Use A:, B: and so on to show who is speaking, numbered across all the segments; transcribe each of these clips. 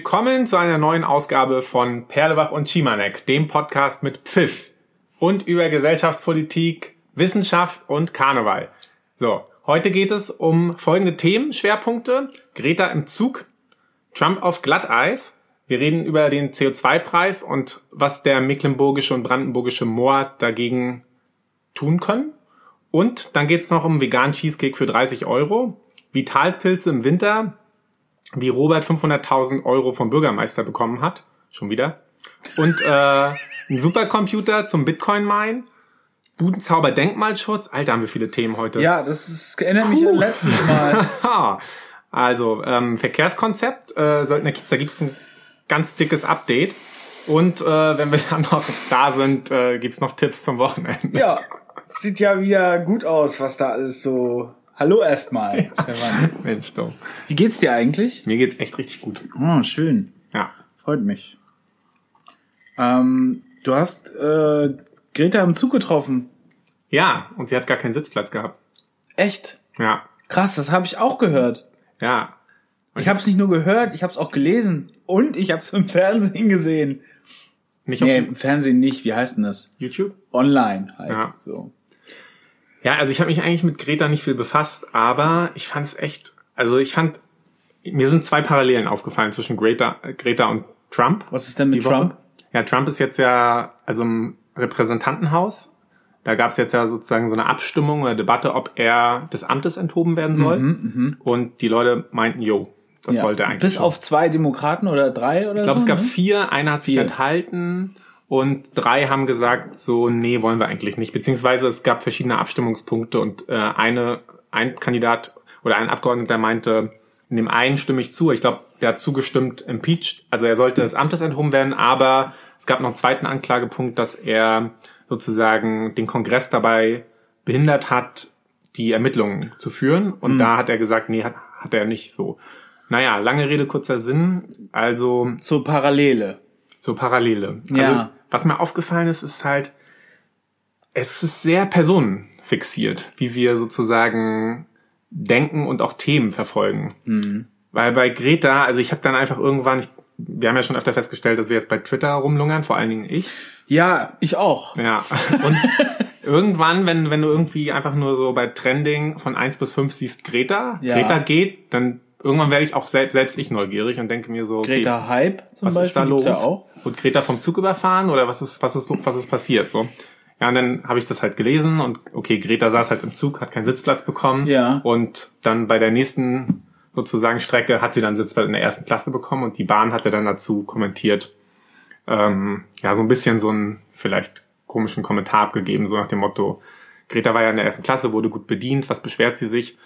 A: Willkommen zu einer neuen Ausgabe von Perlebach und Schimanek, dem Podcast mit Pfiff und über Gesellschaftspolitik, Wissenschaft und Karneval. So, heute geht es um folgende Themen, Schwerpunkte. Greta im Zug, Trump auf Glatteis. Wir reden über den CO2-Preis und was der mecklenburgische und brandenburgische Moor dagegen tun können. Und dann geht's noch um veganen Cheesecake für 30 Euro, Vitalspilze im Winter, wie Robert 500.000 Euro vom Bürgermeister bekommen hat, schon wieder, und äh, ein Supercomputer zum Bitcoin-Mine, Budenzauber Denkmalschutz, Alter, haben wir viele Themen heute.
B: Ja, das ist, erinnert mich an letztes Mal.
A: also, ähm, Verkehrskonzept, äh, Söldner Kiez, da gibt's ein ganz dickes Update. Und äh, wenn wir dann noch da sind, äh, gibt's noch Tipps zum Wochenende.
B: Ja, sieht ja wieder gut aus, was da alles so. Hallo erstmal, Stefan.
A: Mensch, doch.
B: Wie geht's dir eigentlich?
A: Mir geht's echt richtig gut.
B: Oh, schön.
A: Ja.
B: Freut mich. Ähm, du hast äh, Greta im Zug getroffen.
A: Ja, und sie hat gar keinen Sitzplatz gehabt.
B: Echt?
A: Ja.
B: Krass, das habe ich auch gehört.
A: Ja.
B: Ich habe es nicht nur gehört, ich habe es auch gelesen und ich habe es im Fernsehen gesehen.
A: Nicht
B: Nee, im Fernsehen nicht. Wie heißt denn das?
A: YouTube?
B: Online halt.
A: Ja.
B: So.
A: Ja, also ich habe mich eigentlich mit Greta nicht viel befasst, aber ich fand es echt, also ich fand, mir sind zwei Parallelen aufgefallen zwischen Greta, Greta und Trump.
B: Was ist denn mit
A: die Woche.
B: Trump?
A: Ja, Trump ist jetzt ja, also im Repräsentantenhaus, da gab es jetzt ja sozusagen so eine Abstimmung oder Debatte, ob er des Amtes enthoben werden soll. Und die Leute meinten, jo, das
B: Mhm, Ja.
A: sollte eigentlich.
B: Bis
A: so.
B: auf zwei Demokraten oder drei oder
A: Ich glaube,
B: so.
A: es gab
B: ne?
A: vier, einer hat sich
B: Vier.
A: enthalten und drei haben gesagt, so, nee, wollen wir eigentlich nicht. Beziehungsweise es gab verschiedene Abstimmungspunkte und äh, eine, ein Kandidat oder ein Abgeordneter meinte, in dem einen stimme ich zu. Ich glaube, der hat zugestimmt, impeached. Also er sollte des Amtes enthoben werden, aber es gab noch einen zweiten Anklagepunkt, dass er sozusagen den Kongress dabei behindert hat, die Ermittlungen zu führen. Und da hat er gesagt, nee, hat, hat er nicht so. Naja, lange Rede, kurzer Sinn. Also
B: So Parallele.
A: so Parallele.
B: Ja.
A: Also, was mir aufgefallen ist, ist halt, es ist sehr personenfixiert, wie wir sozusagen denken und auch Themen verfolgen.
B: Mhm.
A: Weil bei Greta, also ich habe dann einfach irgendwann, ich, wir haben ja schon öfter festgestellt, dass wir jetzt bei Twitter rumlungern, vor allen Dingen ich.
B: Ja, ich auch.
A: Ja. Und irgendwann, wenn, wenn du irgendwie einfach nur so bei Trending von eins bis fünf siehst, Greta,
B: Ja.
A: Greta geht, dann irgendwann werde ich auch selbst, selbst ich neugierig und denke mir so, okay,
B: Greta Hype zum
A: was
B: Beispiel
A: ist da los?
B: ja auch.
A: Und Greta vom Zug überfahren oder was ist, was ist, was ist passiert? So. Ja, und dann habe ich das halt gelesen und okay, Greta saß halt im Zug, hat keinen Sitzplatz bekommen.
B: Ja.
A: Und dann bei der nächsten sozusagen Strecke hat sie dann Sitzplatz in der ersten Klasse bekommen und die Bahn hatte dann dazu kommentiert, ähm, ja, so ein bisschen so einen vielleicht komischen Kommentar abgegeben, so nach dem Motto, Greta war ja in der ersten Klasse, wurde gut bedient, was beschwert sie sich?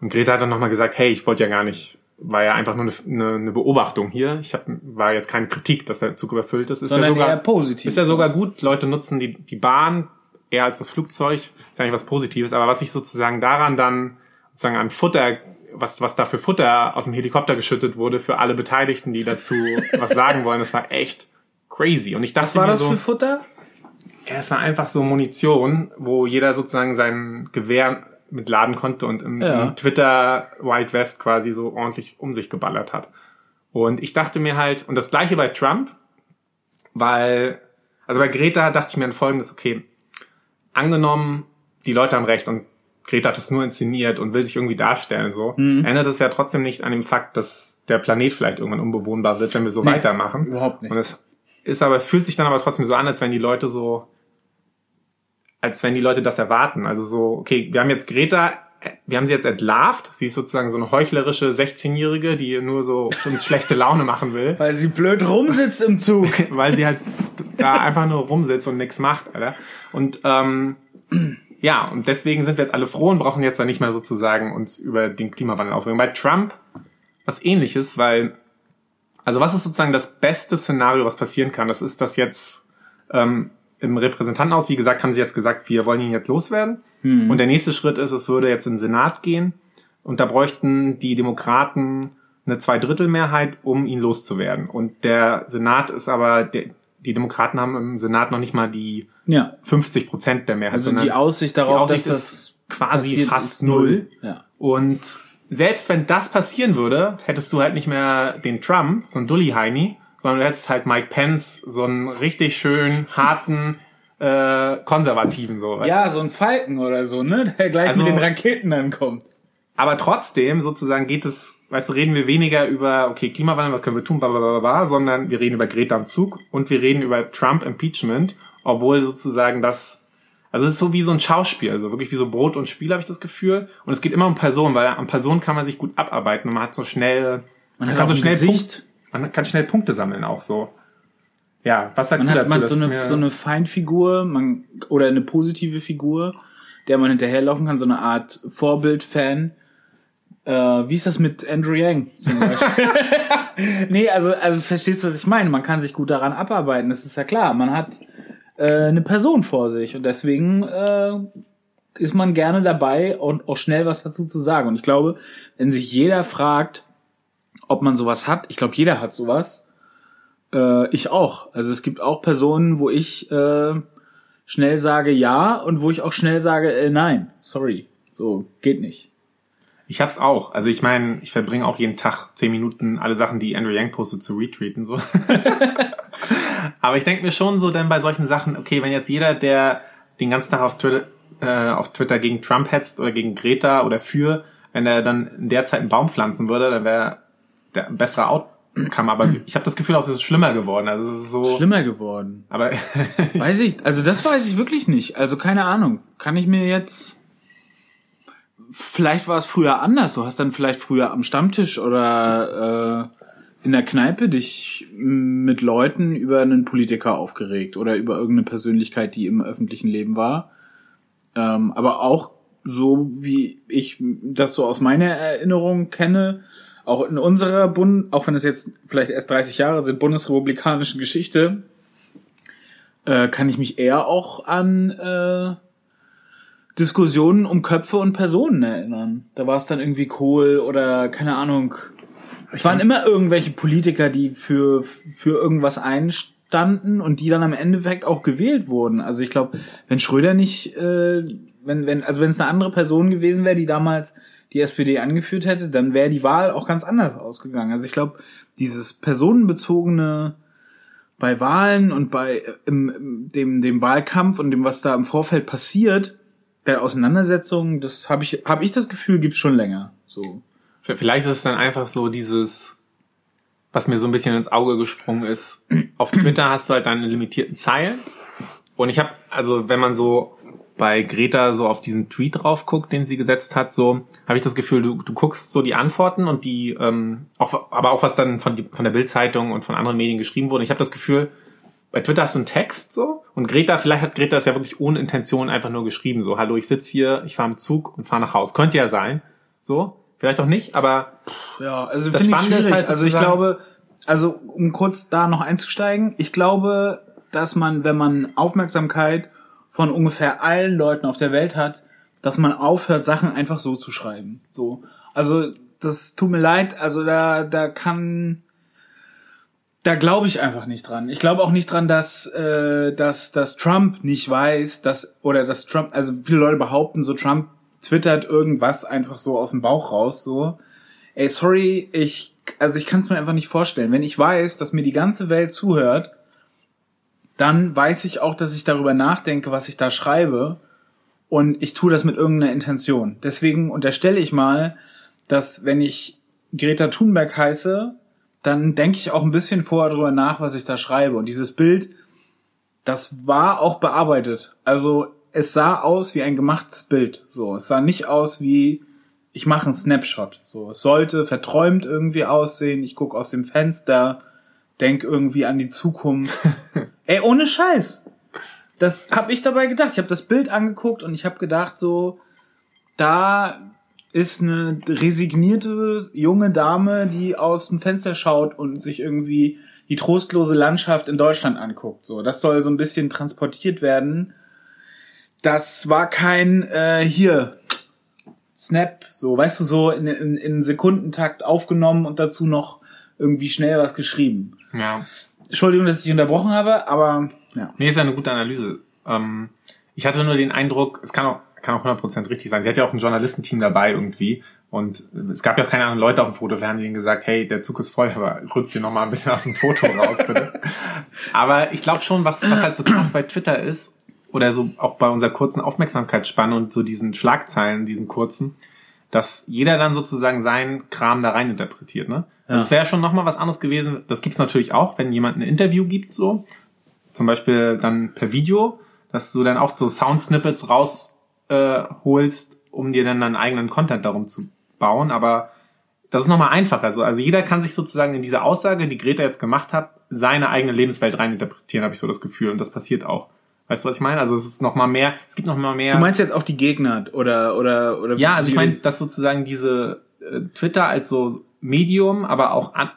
A: Und Greta hat dann nochmal gesagt, hey, ich wollte ja gar nicht, war ja einfach nur eine, eine, Beobachtung hier. Ich hab, war jetzt keine Kritik, dass der Zug überfüllt ist. Ist
B: Sondern
A: ja sogar,
B: eher positiv.
A: Ist ja sogar gut. Leute nutzen die, die Bahn eher als das Flugzeug. Ist eigentlich was Positives. Aber was ich sozusagen daran dann sozusagen an Futter, was, was da für Futter aus dem Helikopter geschüttet wurde für alle Beteiligten, die dazu was sagen wollen, das war echt crazy. Und ich dachte
B: Was war das
A: so,
B: für Futter?
A: ja, es war einfach so Munition, wo jeder sozusagen sein Gewehr mitladen konnte und im,
B: Ja.
A: im Twitter Wild West quasi so ordentlich um sich geballert hat. Und ich dachte mir halt, und das gleiche bei Trump, weil, also bei Greta dachte ich mir an folgendes, okay, angenommen, die Leute haben recht und Greta hat es nur inszeniert und will sich irgendwie darstellen, so,
B: Mhm.
A: ändert es ja trotzdem nicht an dem Fakt, dass der Planet vielleicht irgendwann unbewohnbar wird, wenn wir so
B: Nee,
A: weitermachen.
B: überhaupt nicht.
A: Und es ist aber, es fühlt sich dann aber trotzdem so an, als wenn die Leute so, als wenn die Leute das erwarten. Also so, okay, wir haben jetzt Greta, äh, wir haben sie jetzt entlarvt. Sie ist sozusagen so eine heuchlerische 16-Jährige, die nur so uns schlechte Laune machen will,
B: Weil sie blöd rumsitzt im Zug.
A: weil sie halt da einfach nur rumsitzt und nichts macht, Alter. Und ähm, ja, und deswegen sind wir jetzt alle froh und brauchen jetzt dann nicht mehr sozusagen uns über den Klimawandel aufregen. Bei Trump was ähnliches, weil, also was ist sozusagen das beste Szenario, was passieren kann? Das ist, dass jetzt ähm, im Repräsentantenhaus, wie gesagt, haben sie jetzt gesagt, wir wollen ihn jetzt loswerden. Und der nächste Schritt ist, es würde jetzt in den Senat gehen und da bräuchten die Demokraten eine Zweidrittelmehrheit, um ihn loszuwerden. Und der Senat ist aber, der, die Demokraten haben im Senat noch nicht mal die
B: Ja.
A: 50 Prozent der Mehrheit.
B: Also die Aussicht darauf,
A: die Aussicht
B: dass
A: ist
B: das
A: quasi fast null.
B: Ja.
A: Und selbst wenn das passieren würde, hättest du halt nicht mehr den Trump, so ein Dully-Heini, sondern du hättest halt Mike Pence, so einen richtig schön harten, äh, konservativen so. weißt
B: Ja, so ein Falken oder so, ne? Der gleich
A: Also-
B: mit den Raketen dann kommt.
A: Aber trotzdem, sozusagen geht es, weißt du, reden wir weniger über, okay, Klimawandel, was können wir tun, bla, bla, bla, bla, sondern wir reden über Greta am Zug und wir reden über Trump Impeachment, obwohl sozusagen das, also es ist so wie so ein Schauspiel, also wirklich wie so Brot und Spiel, habe ich das Gefühl. Und es geht immer um Personen, weil an Personen kann man sich gut abarbeiten und man hat so schnell, man,
B: hat
A: kann so schnell
B: Gesicht.
A: Punkt, man kann schnell Punkte sammeln auch so. Ja, was sagst
B: Man
A: du
B: hat
A: dazu?
B: man
A: dass
B: so eine, so eine Feindfigur man, oder eine positive Figur, der man hinterherlaufen kann, so eine Art Vorbild-Fan. Äh, wie ist das mit Andrew Yang zum Beispiel? nee, also, also verstehst du, was ich meine? Man kann sich gut daran abarbeiten, das ist ja klar. Man hat äh, eine Person vor sich und deswegen äh, ist man gerne dabei und auch schnell was dazu zu sagen. Und ich glaube, wenn sich jeder fragt, ob man sowas hat, ich glaube, jeder hat sowas, äh, ich auch. Also es gibt auch Personen, wo ich äh, schnell sage ja und wo ich auch schnell sage äh, nein. Sorry. So, geht nicht.
A: Ich hab's auch. Also ich meine, ich verbringe auch jeden Tag zehn Minuten alle Sachen, die Andrew Yang postet, zu retweeten. So. Aber ich denke mir schon so dann bei solchen Sachen, okay, wenn jetzt jeder, der den ganzen Tag auf Twitter, äh, auf Twitter gegen Trump hetzt oder gegen Greta oder für, wenn er dann in der Zeit einen Baum pflanzen würde, dann wäre der ein besserer Outcome. Aber ich habe das Gefühl, auch es ist schlimmer geworden. Also es ist so.
B: Schlimmer geworden.
A: Aber
B: Weiß ich, also das weiß ich wirklich nicht. Also keine Ahnung. Kann ich mir jetzt. Vielleicht war es früher anders. Du hast dann vielleicht früher am Stammtisch oder äh, in der Kneipe dich mit Leuten über einen Politiker aufgeregt oder über irgendeine Persönlichkeit, die im öffentlichen Leben war. Ähm, aber auch so wie ich das so aus meiner Erinnerung kenne, auch in unserer Bund, auch wenn es jetzt vielleicht erst 30 Jahre sind, bundesrepublikanischen Geschichte, äh, kann ich mich eher auch an äh, Diskussionen um Köpfe und Personen erinnern. Da war es dann irgendwie Kohl oder keine Ahnung. Es waren immer irgendwelche Politiker, die für, für irgendwas einstanden und die dann am Endeffekt auch gewählt wurden. Also ich glaube, wenn Schröder nicht, äh, wenn, wenn, also wenn es eine andere Person gewesen wäre, die damals die SPD angeführt hätte, dann wäre die Wahl auch ganz anders ausgegangen. Also ich glaube, dieses personenbezogene bei Wahlen und bei äh, im, dem, dem Wahlkampf und dem, was da im Vorfeld passiert, der Auseinandersetzung, das habe ich, habe ich das Gefühl, gibt's schon länger. So.
A: Vielleicht ist es dann einfach so dieses, was mir so ein bisschen ins Auge gesprungen ist. Auf Twitter hast du halt deine limitierten Zeilen. Und ich habe, also wenn man so bei Greta so auf diesen Tweet drauf guckt, den sie gesetzt hat, so habe ich das Gefühl, du, du guckst so die Antworten und die, ähm, auch, aber auch was dann von, die, von der Bild-Zeitung und von anderen Medien geschrieben wurde. Ich habe das Gefühl, bei Twitter hast du einen Text so und Greta, vielleicht hat Greta das ja wirklich ohne Intention einfach nur geschrieben, so, hallo, ich sitze hier, ich fahre im Zug und fahre nach Haus. Könnte ja sein, so, vielleicht auch nicht, aber
B: Ja, also
A: Das Spannende ist halt
B: also ich glaube, also um kurz da noch einzusteigen, ich glaube, dass man, wenn man Aufmerksamkeit von ungefähr allen Leuten auf der Welt hat, dass man aufhört, Sachen einfach so zu schreiben. So. Also, das tut mir leid, also da, da kann, da glaube ich einfach nicht dran. Ich glaube auch nicht dran, dass, äh, dass, dass Trump nicht weiß, dass, oder dass Trump, also viele Leute behaupten, so Trump twittert irgendwas einfach so aus dem Bauch raus, so. Ey, sorry, ich, also ich kann es mir einfach nicht vorstellen. Wenn ich weiß, dass mir die ganze Welt zuhört, dann weiß ich auch, dass ich darüber nachdenke, was ich da schreibe. Und ich tue das mit irgendeiner Intention. Deswegen unterstelle ich mal, dass wenn ich Greta Thunberg heiße, dann denke ich auch ein bisschen vorher darüber nach, was ich da schreibe. Und dieses Bild, das war auch bearbeitet. Also es sah aus wie ein gemachtes Bild. So, es sah nicht aus wie ich mache einen Snapshot. So, es sollte verträumt irgendwie aussehen. Ich gucke aus dem Fenster, denk irgendwie an die Zukunft. Ey, ohne Scheiß. Das habe ich dabei gedacht. Ich habe das Bild angeguckt und ich habe gedacht so, da ist eine resignierte junge Dame, die aus dem Fenster schaut und sich irgendwie die trostlose Landschaft in Deutschland anguckt. So, das soll so ein bisschen transportiert werden. Das war kein äh, hier Snap, so weißt du so in, in, in Sekundentakt aufgenommen und dazu noch irgendwie schnell was geschrieben.
A: Ja.
B: Entschuldigung, dass ich dich unterbrochen habe, aber ja.
A: Nee, ist ja eine gute Analyse. Ähm, ich hatte nur den Eindruck, es kann auch, kann auch 100% richtig sein. Sie hat ja auch ein Journalistenteam dabei irgendwie, Und es gab ja auch keine anderen Leute auf dem Foto. Wir haben denen gesagt, hey, der Zug ist voll, aber rückt dir noch mal ein bisschen aus dem Foto raus, bitte. aber ich glaube schon, was, was halt so krass bei Twitter ist, oder so auch bei unserer kurzen Aufmerksamkeitsspanne und so diesen Schlagzeilen, diesen kurzen, dass jeder dann sozusagen seinen Kram da rein interpretiert, ne?
B: Ja.
A: Das wäre schon nochmal was anderes gewesen. Das gibt's natürlich auch, wenn jemand ein Interview gibt, so. Zum Beispiel dann per Video, dass du dann auch so Sound-Snippets rausholst, äh, um dir dann deinen eigenen Content darum zu bauen. Aber das ist nochmal einfacher. Also, also jeder kann sich sozusagen in diese Aussage, die Greta jetzt gemacht hat, seine eigene Lebenswelt reininterpretieren, habe ich so das Gefühl. Und das passiert auch. Weißt du, was ich meine? Also es ist noch mal mehr, es gibt noch mal mehr.
B: Du meinst jetzt auch die Gegner oder oder oder
A: ja, also ich meine, dass sozusagen diese äh, Twitter als so Medium, aber auch an,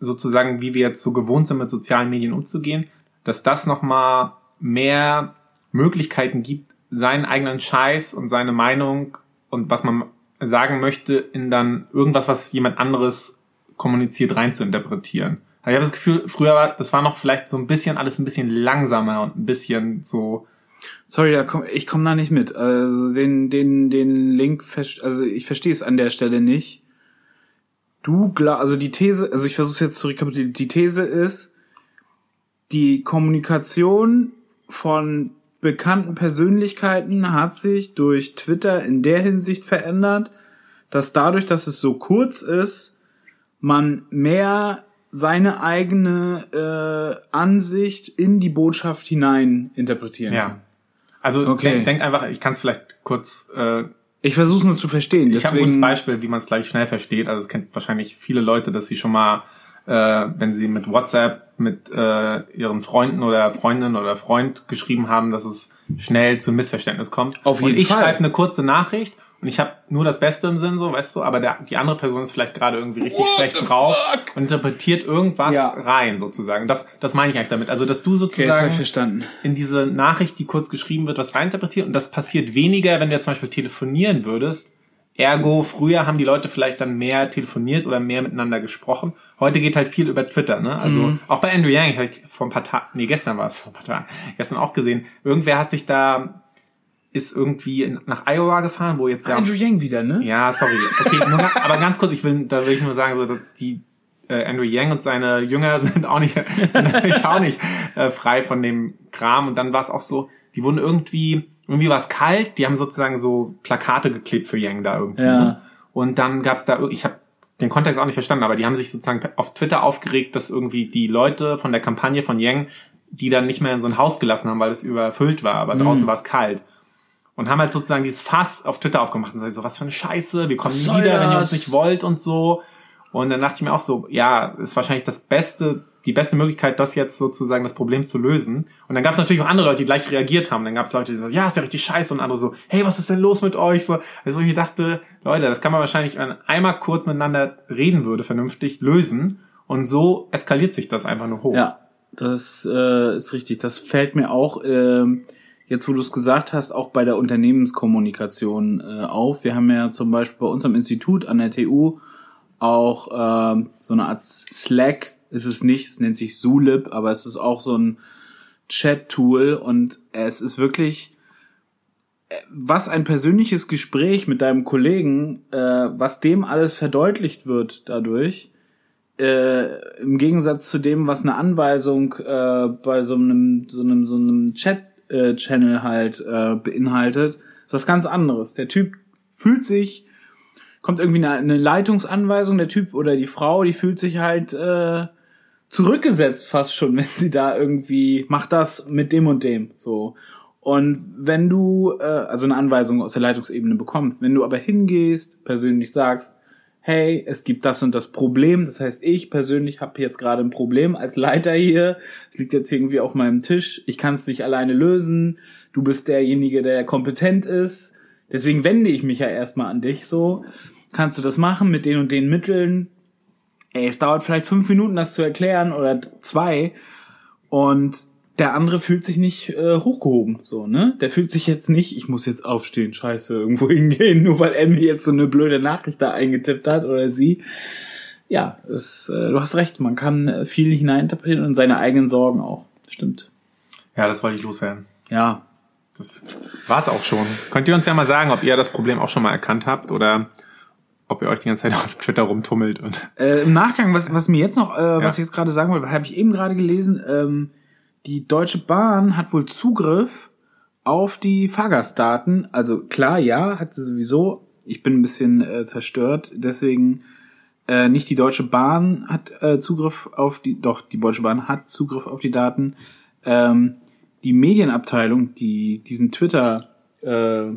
A: sozusagen, wie wir jetzt so gewohnt sind, mit sozialen Medien umzugehen, dass das noch mal mehr Möglichkeiten gibt, seinen eigenen Scheiß und seine Meinung und was man sagen möchte, in dann irgendwas, was jemand anderes kommuniziert, rein zu interpretieren. Also ich habe das Gefühl, früher war, das war noch vielleicht so ein bisschen alles ein bisschen langsamer und ein bisschen so.
B: Sorry, komm, ich komme da nicht mit. Also den den den Link, also ich verstehe es an der Stelle nicht. Du glaub, also die These, also ich versuche jetzt zu rekapitulieren. Die These ist, die Kommunikation von bekannten Persönlichkeiten hat sich durch Twitter in der Hinsicht verändert, dass dadurch, dass es so kurz ist, man mehr seine eigene äh, Ansicht in die Botschaft hinein interpretieren kann.
A: Ja. Also
B: Okay.
A: denk, denk einfach, ich kann es vielleicht kurz. Äh,
B: Ich versuche es nur zu verstehen.
A: ich habe ein gutes Beispiel, wie man es gleich schnell versteht. Also es kennt wahrscheinlich viele Leute, dass sie schon mal, äh, wenn sie mit WhatsApp mit äh, ihren Freunden oder Freundinnen oder Freund geschrieben haben, dass es schnell zu Missverständnis kommt.
B: Auf
A: Und
B: jeden
A: ich
B: Fall.
A: schreibe eine kurze Nachricht und ich habe nur das Beste im Sinn, so weißt du, aber der, die andere Person ist vielleicht gerade irgendwie richtig schlecht drauf und interpretiert irgendwas
B: Ja.
A: rein, sozusagen. Das, das meine ich eigentlich damit. Also dass du
B: Okay, das habe
A: sozusagen
B: ich verstanden.
A: in diese Nachricht, die kurz geschrieben wird, was reininterpretiert. Und das passiert weniger, wenn du jetzt zum Beispiel telefonieren würdest. Ergo, früher haben die Leute vielleicht dann mehr telefoniert oder mehr miteinander gesprochen. Heute geht halt viel über Twitter, ne? Also
B: Mhm.
A: auch bei Andrew Yang habe ich vor ein paar Tagen, nee, gestern war es vor ein paar Tagen, gestern auch gesehen. Irgendwer hat sich da, ist irgendwie nach Iowa gefahren, wo jetzt ja
B: Andrew Yang wieder, ne?
A: ja, sorry. Okay, nur, aber ganz kurz, ich will, da will ich nur sagen, so, die äh, Andrew Yang und seine Jünger sind auch nicht, sind natürlich auch nicht äh, frei von dem Kram. Und dann war es auch so, die wurden irgendwie, irgendwie war es kalt, die haben sozusagen so Plakate geklebt für Yang da irgendwie.
B: Ja.
A: Ne? Und dann gab's da, ir- ich habe den Kontext auch nicht verstanden, aber die haben sich sozusagen auf Twitter aufgeregt, dass irgendwie die Leute von der Kampagne von Yang, die dann nicht mehr in so ein Haus gelassen haben, weil es überfüllt war, aber draußen war es kalt und haben halt sozusagen dieses Fass auf Twitter aufgemacht und so, was für eine Scheiße, wir kommen nie wieder, wenn ihr
B: das?
A: uns nicht wollt und so. Und dann dachte ich mir auch so, ja, ist wahrscheinlich das beste, die beste Möglichkeit, das jetzt sozusagen das Problem zu lösen. Und dann gab es natürlich auch andere Leute, die gleich reagiert haben. Dann gab es Leute, die so, ja, ist ja richtig scheiße und andere so, hey, was ist denn los mit euch? So, also wo ich mir dachte, Leute, das kann man wahrscheinlich, wenn einmal kurz miteinander reden würde, vernünftig lösen. Und so eskaliert sich das einfach nur hoch.
B: Ja, das äh, ist richtig. Das fällt mir auch, ähm, jetzt wo du es gesagt hast, auch bei der Unternehmenskommunikation äh, auf. Wir haben ja zum Beispiel bei uns am Institut an der TU auch ähm, so eine Art Slack ist es nicht, es nennt sich Zulip, aber es ist auch so ein Chat-Tool und es ist wirklich äh, was ein persönliches Gespräch mit deinem Kollegen, äh, was dem alles verdeutlicht wird dadurch, äh, im Gegensatz zu dem, was eine Anweisung äh, bei so einem so einem so einem Chat-Channel halt äh, beinhaltet, ist was ganz anderes. Der Typ fühlt sich, kommt irgendwie eine, eine Leitungsanweisung, der Typ oder die Frau, die fühlt sich halt äh, zurückgesetzt fast schon, wenn sie da irgendwie mach das mit dem und dem so. Und wenn du äh, also eine Anweisung aus der Leitungsebene bekommst, wenn du aber hingehst, persönlich sagst, hey, es gibt das und das Problem, das heißt, ich persönlich habe jetzt gerade ein Problem als Leiter hier, es liegt jetzt irgendwie auf meinem Tisch, ich kann es nicht alleine lösen, du bist derjenige, der kompetent ist, deswegen wende ich mich ja erstmal an dich so, kannst du das machen mit den und den Mitteln, ey, es dauert vielleicht fünf Minuten, das zu erklären oder zwei. Und der andere fühlt sich nicht äh, hochgehoben, so, ne? Der fühlt sich jetzt nicht, ich muss jetzt aufstehen, scheiße, irgendwo hingehen, nur weil er mir jetzt so eine blöde Nachricht da eingetippt hat oder sie. Ja, es, äh, du hast recht, man kann äh, viel hineininterpretieren und seine eigenen Sorgen auch. Stimmt.
A: ja, das wollte ich loswerden.
B: Ja.
A: Das war's auch schon. Könnt ihr uns ja mal sagen, ob ihr das Problem auch schon mal erkannt habt oder ob ihr euch die ganze Zeit auf Twitter rumtummelt und.
B: Äh, Im Nachgang, was, was mir jetzt noch, äh, was ich jetzt gerade sagen wollte, habe ich eben gerade gelesen, ähm, die Deutsche Bahn hat wohl Zugriff auf die Fahrgastdaten. Also klar, ja, hat sie sowieso. Ich bin ein bisschen äh, zerstört, deswegen äh, nicht die Deutsche Bahn hat äh, Zugriff auf die, doch die Deutsche Bahn hat Zugriff auf die Daten. Ähm, die Medienabteilung, die diesen Twitter äh,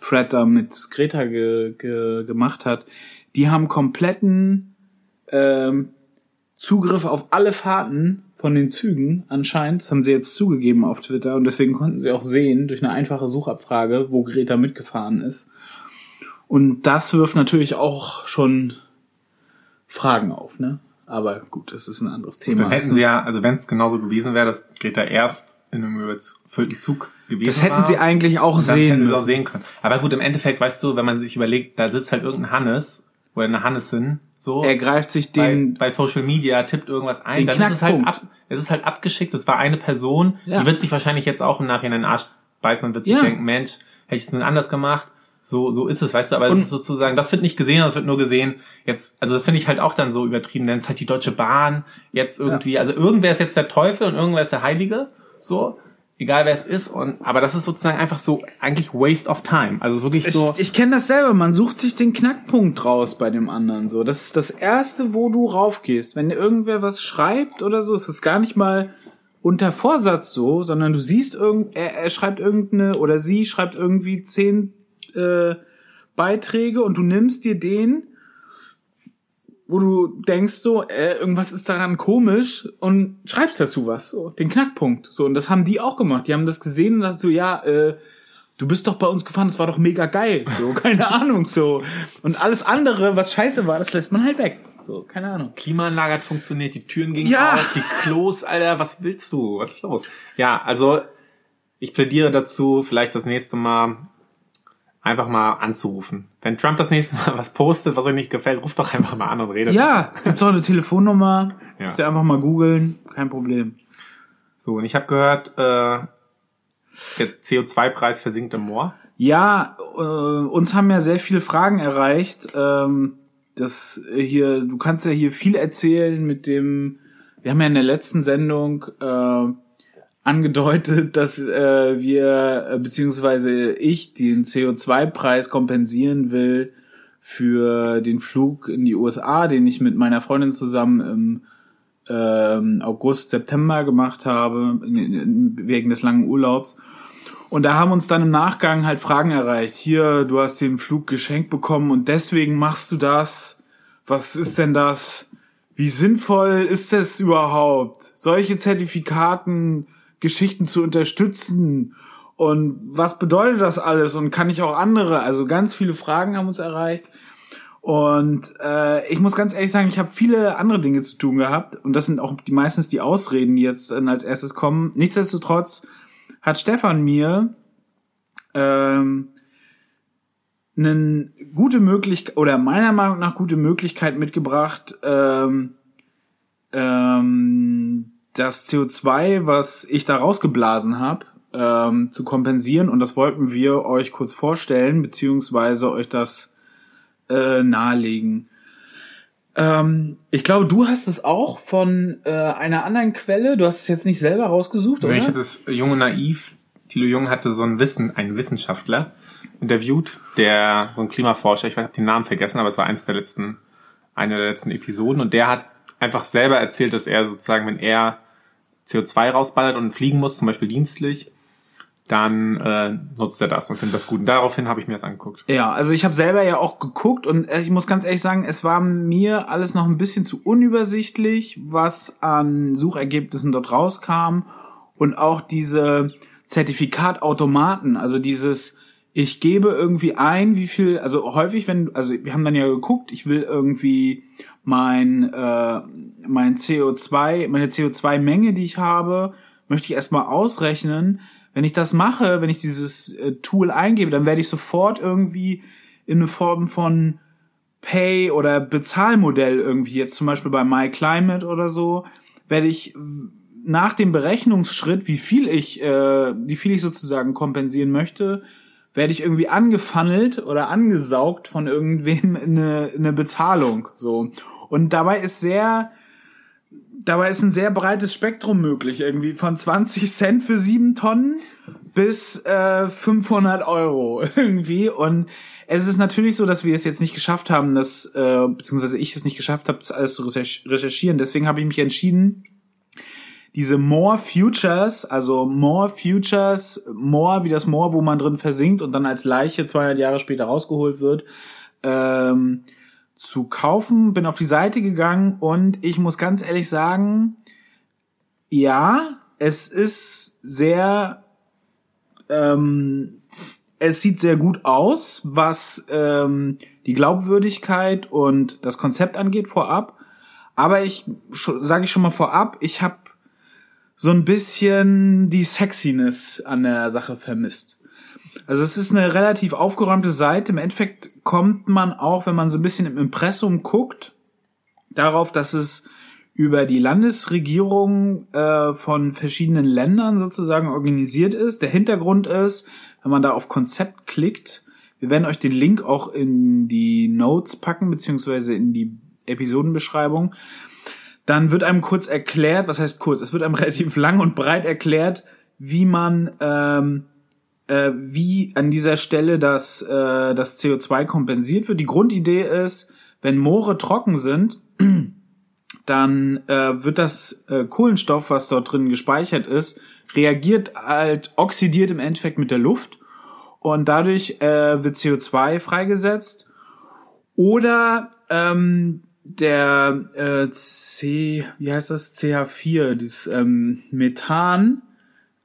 B: Thread da mit Greta ge, ge, gemacht hat, die haben kompletten ähm, Zugriff auf alle Fahrten von den Zügen anscheinend. Das haben sie jetzt zugegeben auf Twitter und deswegen konnten sie auch sehen durch eine einfache Suchabfrage, wo Greta mitgefahren ist. Und das wirft natürlich auch schon Fragen auf, ne? Aber gut, das ist ein anderes Thema.
A: Dann hätten sie ja, also wenn es genauso gewesen wäre, dass Greta erst in einem überfüllten Zug gewesen
B: Das hätten
A: war,
B: sie eigentlich auch sehen
A: hätten sie es auch
B: müssen.
A: sehen können. Aber gut, im Endeffekt, weißt du, wenn man sich überlegt, da sitzt halt irgendein Hannes oder eine Hannesin, so.
B: Er greift sich
A: bei,
B: den
A: bei Social Media tippt irgendwas ein, dann ist es halt
B: Knackpunkt.
A: ab, es ist halt abgeschickt, es war eine Person,
B: Ja.
A: die wird sich wahrscheinlich jetzt auch im Nachhinein in den Arsch beißen und wird sich
B: Ja.
A: denken, Mensch, hätte ich es denn anders gemacht? So, so ist es, weißt du, aber
B: Und-
A: es ist sozusagen, das wird nicht gesehen, das wird nur gesehen. Jetzt, also das finde ich halt auch dann so übertrieben, denn es ist halt die Deutsche Bahn, jetzt irgendwie, also irgendwer ist jetzt der Teufel und irgendwer ist der Heilige, so, egal wer es ist, und, aber das ist sozusagen einfach so, eigentlich waste of time. Also wirklich so,
B: Ich, ich kenne das selber, man sucht sich den Knackpunkt raus bei dem anderen so. Das ist das erste, wo du raufgehst. Wenn irgendwer was schreibt oder so, ist es gar nicht mal unter Vorsatz so, sondern du siehst irgend, er, er schreibt irgendeine oder sie schreibt irgendwie zehn äh, Beiträge und du nimmst dir den, wo du denkst so, äh, irgendwas ist daran komisch und schreibst dazu was, so den Knackpunkt. So und das haben die auch gemacht. Die haben das gesehen und dachten so, ja, äh, du bist doch bei uns gefahren, das war doch mega geil. So, keine Ahnung, so. Und alles andere, was scheiße war, das lässt man halt weg. So, keine Ahnung.
A: Klimaanlage hat funktioniert, die Türen gingen
B: Ja.
A: auf, die Klos, Alter, was willst du? Was ist los? Ja, also ich plädiere dazu, vielleicht das nächste Mal einfach mal anzurufen. Wenn Trump das nächste Mal was postet, was euch nicht gefällt, ruft doch einfach mal an und redet.
B: Ja, gibt's auch eine Telefonnummer.
A: Ja.
B: Müsst ihr einfach mal googeln, kein Problem.
A: So, und ich habe gehört, äh, der CO2-Preis versinkt im Moor.
B: Ja, äh, uns haben ja sehr viele Fragen erreicht. Ähm, das äh, hier, du kannst ja hier viel erzählen mit dem. Wir haben ja in der letzten Sendung äh, angedeutet, dass äh, wir äh, beziehungsweise ich den CO2-Preis kompensieren will für den Flug in die USA, den ich mit meiner Freundin zusammen im ähm, August, September gemacht habe, in, in, wegen des langen Urlaubs. Und da haben uns dann im Nachgang halt Fragen erreicht. Hier, du hast den Flug geschenkt bekommen und deswegen machst du das. Was ist denn das? Wie sinnvoll ist es überhaupt, solche Zertifikaten, Geschichten zu unterstützen? Und was bedeutet das alles? Und kann ich auch andere? Also ganz viele Fragen haben uns erreicht. Und äh, ich muss ganz ehrlich sagen, ich habe viele andere Dinge zu tun gehabt. Und das sind auch die meistens die Ausreden, die jetzt dann als erstes kommen. Nichtsdestotrotz hat Stefan mir ähm, eine gute Möglichkeit oder meiner Meinung nach gute Möglichkeit mitgebracht, ähm, ähm, das CO2, was ich da rausgeblasen habe, ähm, zu kompensieren. Und das wollten wir euch kurz vorstellen, beziehungsweise euch das äh, nahelegen. Ähm, ich glaube, du hast es auch von äh, einer anderen Quelle. Du hast es jetzt nicht selber rausgesucht, oder?
A: Ich hatte das Junge Naiv. Thilo Jung hatte so einen Wissen, einen Wissenschaftler interviewt, der so ein Klimaforscher, ich habe den Namen vergessen, aber es war eins der letzten, eine der letzten Episoden und der hat einfach selber erzählt, dass er sozusagen, wenn er CO2 rausballert und fliegen muss, zum Beispiel dienstlich, dann äh, nutzt er das und findet das gut. Und daraufhin habe ich mir das angeguckt.
B: Ja, also ich habe selber ja auch geguckt und äh, ich muss ganz ehrlich sagen, es war mir alles noch ein bisschen zu unübersichtlich, was an Suchergebnissen dort rauskam und auch diese Zertifikatautomaten, also dieses ich gebe irgendwie ein, wie viel, also häufig, wenn, also wir haben dann ja geguckt, ich will irgendwie mein, äh, mein CO2, meine CO2-Menge, die ich habe, möchte ich erstmal ausrechnen. Wenn ich das mache, wenn ich dieses äh, Tool eingebe, dann werde ich sofort irgendwie in eine Form von Pay- oder Bezahlmodell irgendwie, jetzt zum Beispiel bei MyClimate oder so, werde ich nach dem Berechnungsschritt, wie viel ich, äh, wie viel ich sozusagen kompensieren möchte, werde ich irgendwie angefunnelt oder angesaugt von irgendwem eine, eine Bezahlung. So. Und dabei ist sehr, dabei ist ein sehr breites Spektrum möglich, irgendwie von 20 Cent für sieben Tonnen bis äh, 500 Euro irgendwie. Und es ist natürlich so, dass wir es jetzt nicht geschafft haben, dass, äh, beziehungsweise ich es nicht geschafft habe, das alles zu recherchieren. Deswegen habe ich mich entschieden, diese More Futures, also More Futures, More wie das More, wo man drin versinkt und dann als Leiche 200 Jahre später rausgeholt wird, ähm, zu kaufen. Bin auf die Seite gegangen und ich muss ganz ehrlich sagen, ja, es ist sehr, ähm, es sieht sehr gut aus, was ähm, die Glaubwürdigkeit und das Konzept angeht vorab. Aber ich sage ich schon mal vorab, ich habe so ein bisschen die Sexiness an der Sache vermisst. Also es ist eine relativ aufgeräumte Seite. Im Endeffekt kommt man auch, wenn man so ein bisschen im Impressum guckt, darauf, dass es über die Landesregierung äh, von verschiedenen Ländern sozusagen organisiert ist. Der Hintergrund ist, wenn man da auf Konzept klickt, wir werden euch den Link auch in die Notes packen, beziehungsweise in die Episodenbeschreibung. Dann wird einem kurz erklärt, was heißt kurz, es wird einem relativ lang und breit erklärt, wie man ähm, äh, wie an dieser Stelle das, äh, das CO2 kompensiert wird. Die Grundidee ist, wenn Moore trocken sind, dann äh, wird das äh, Kohlenstoff, was dort drin gespeichert ist, reagiert halt, oxidiert im Endeffekt mit der Luft und dadurch äh, wird CO2 freigesetzt. Oder ähm, der äh, C, wie heißt das? CH4, das ähm, Methan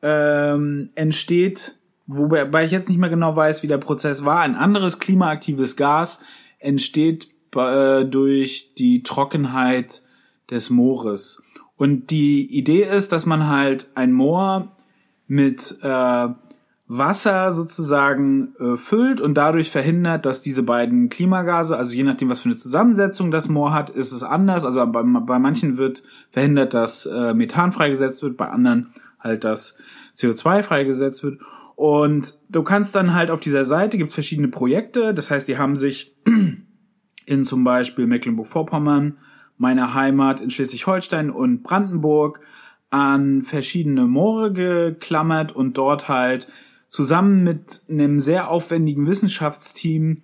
B: ähm, entsteht, wobei ich jetzt nicht mehr genau weiß, wie der Prozess war. Ein anderes klimaaktives Gas entsteht äh, durch die Trockenheit des Moores. Und die Idee ist, dass man halt ein Moor mit äh, Wasser sozusagen äh, füllt und dadurch verhindert, dass diese beiden Klimagase, also je nachdem, was für eine Zusammensetzung das Moor hat, ist es anders. Also bei, bei manchen wird verhindert, dass äh, Methan freigesetzt wird, bei anderen halt, dass CO2 freigesetzt wird. Und du kannst dann halt auf dieser Seite gibt's verschiedene Projekte. Das heißt, die haben sich in zum Beispiel Mecklenburg-Vorpommern, meiner Heimat in Schleswig-Holstein und Brandenburg an verschiedene Moore geklammert und dort halt zusammen mit einem sehr aufwendigen Wissenschaftsteam,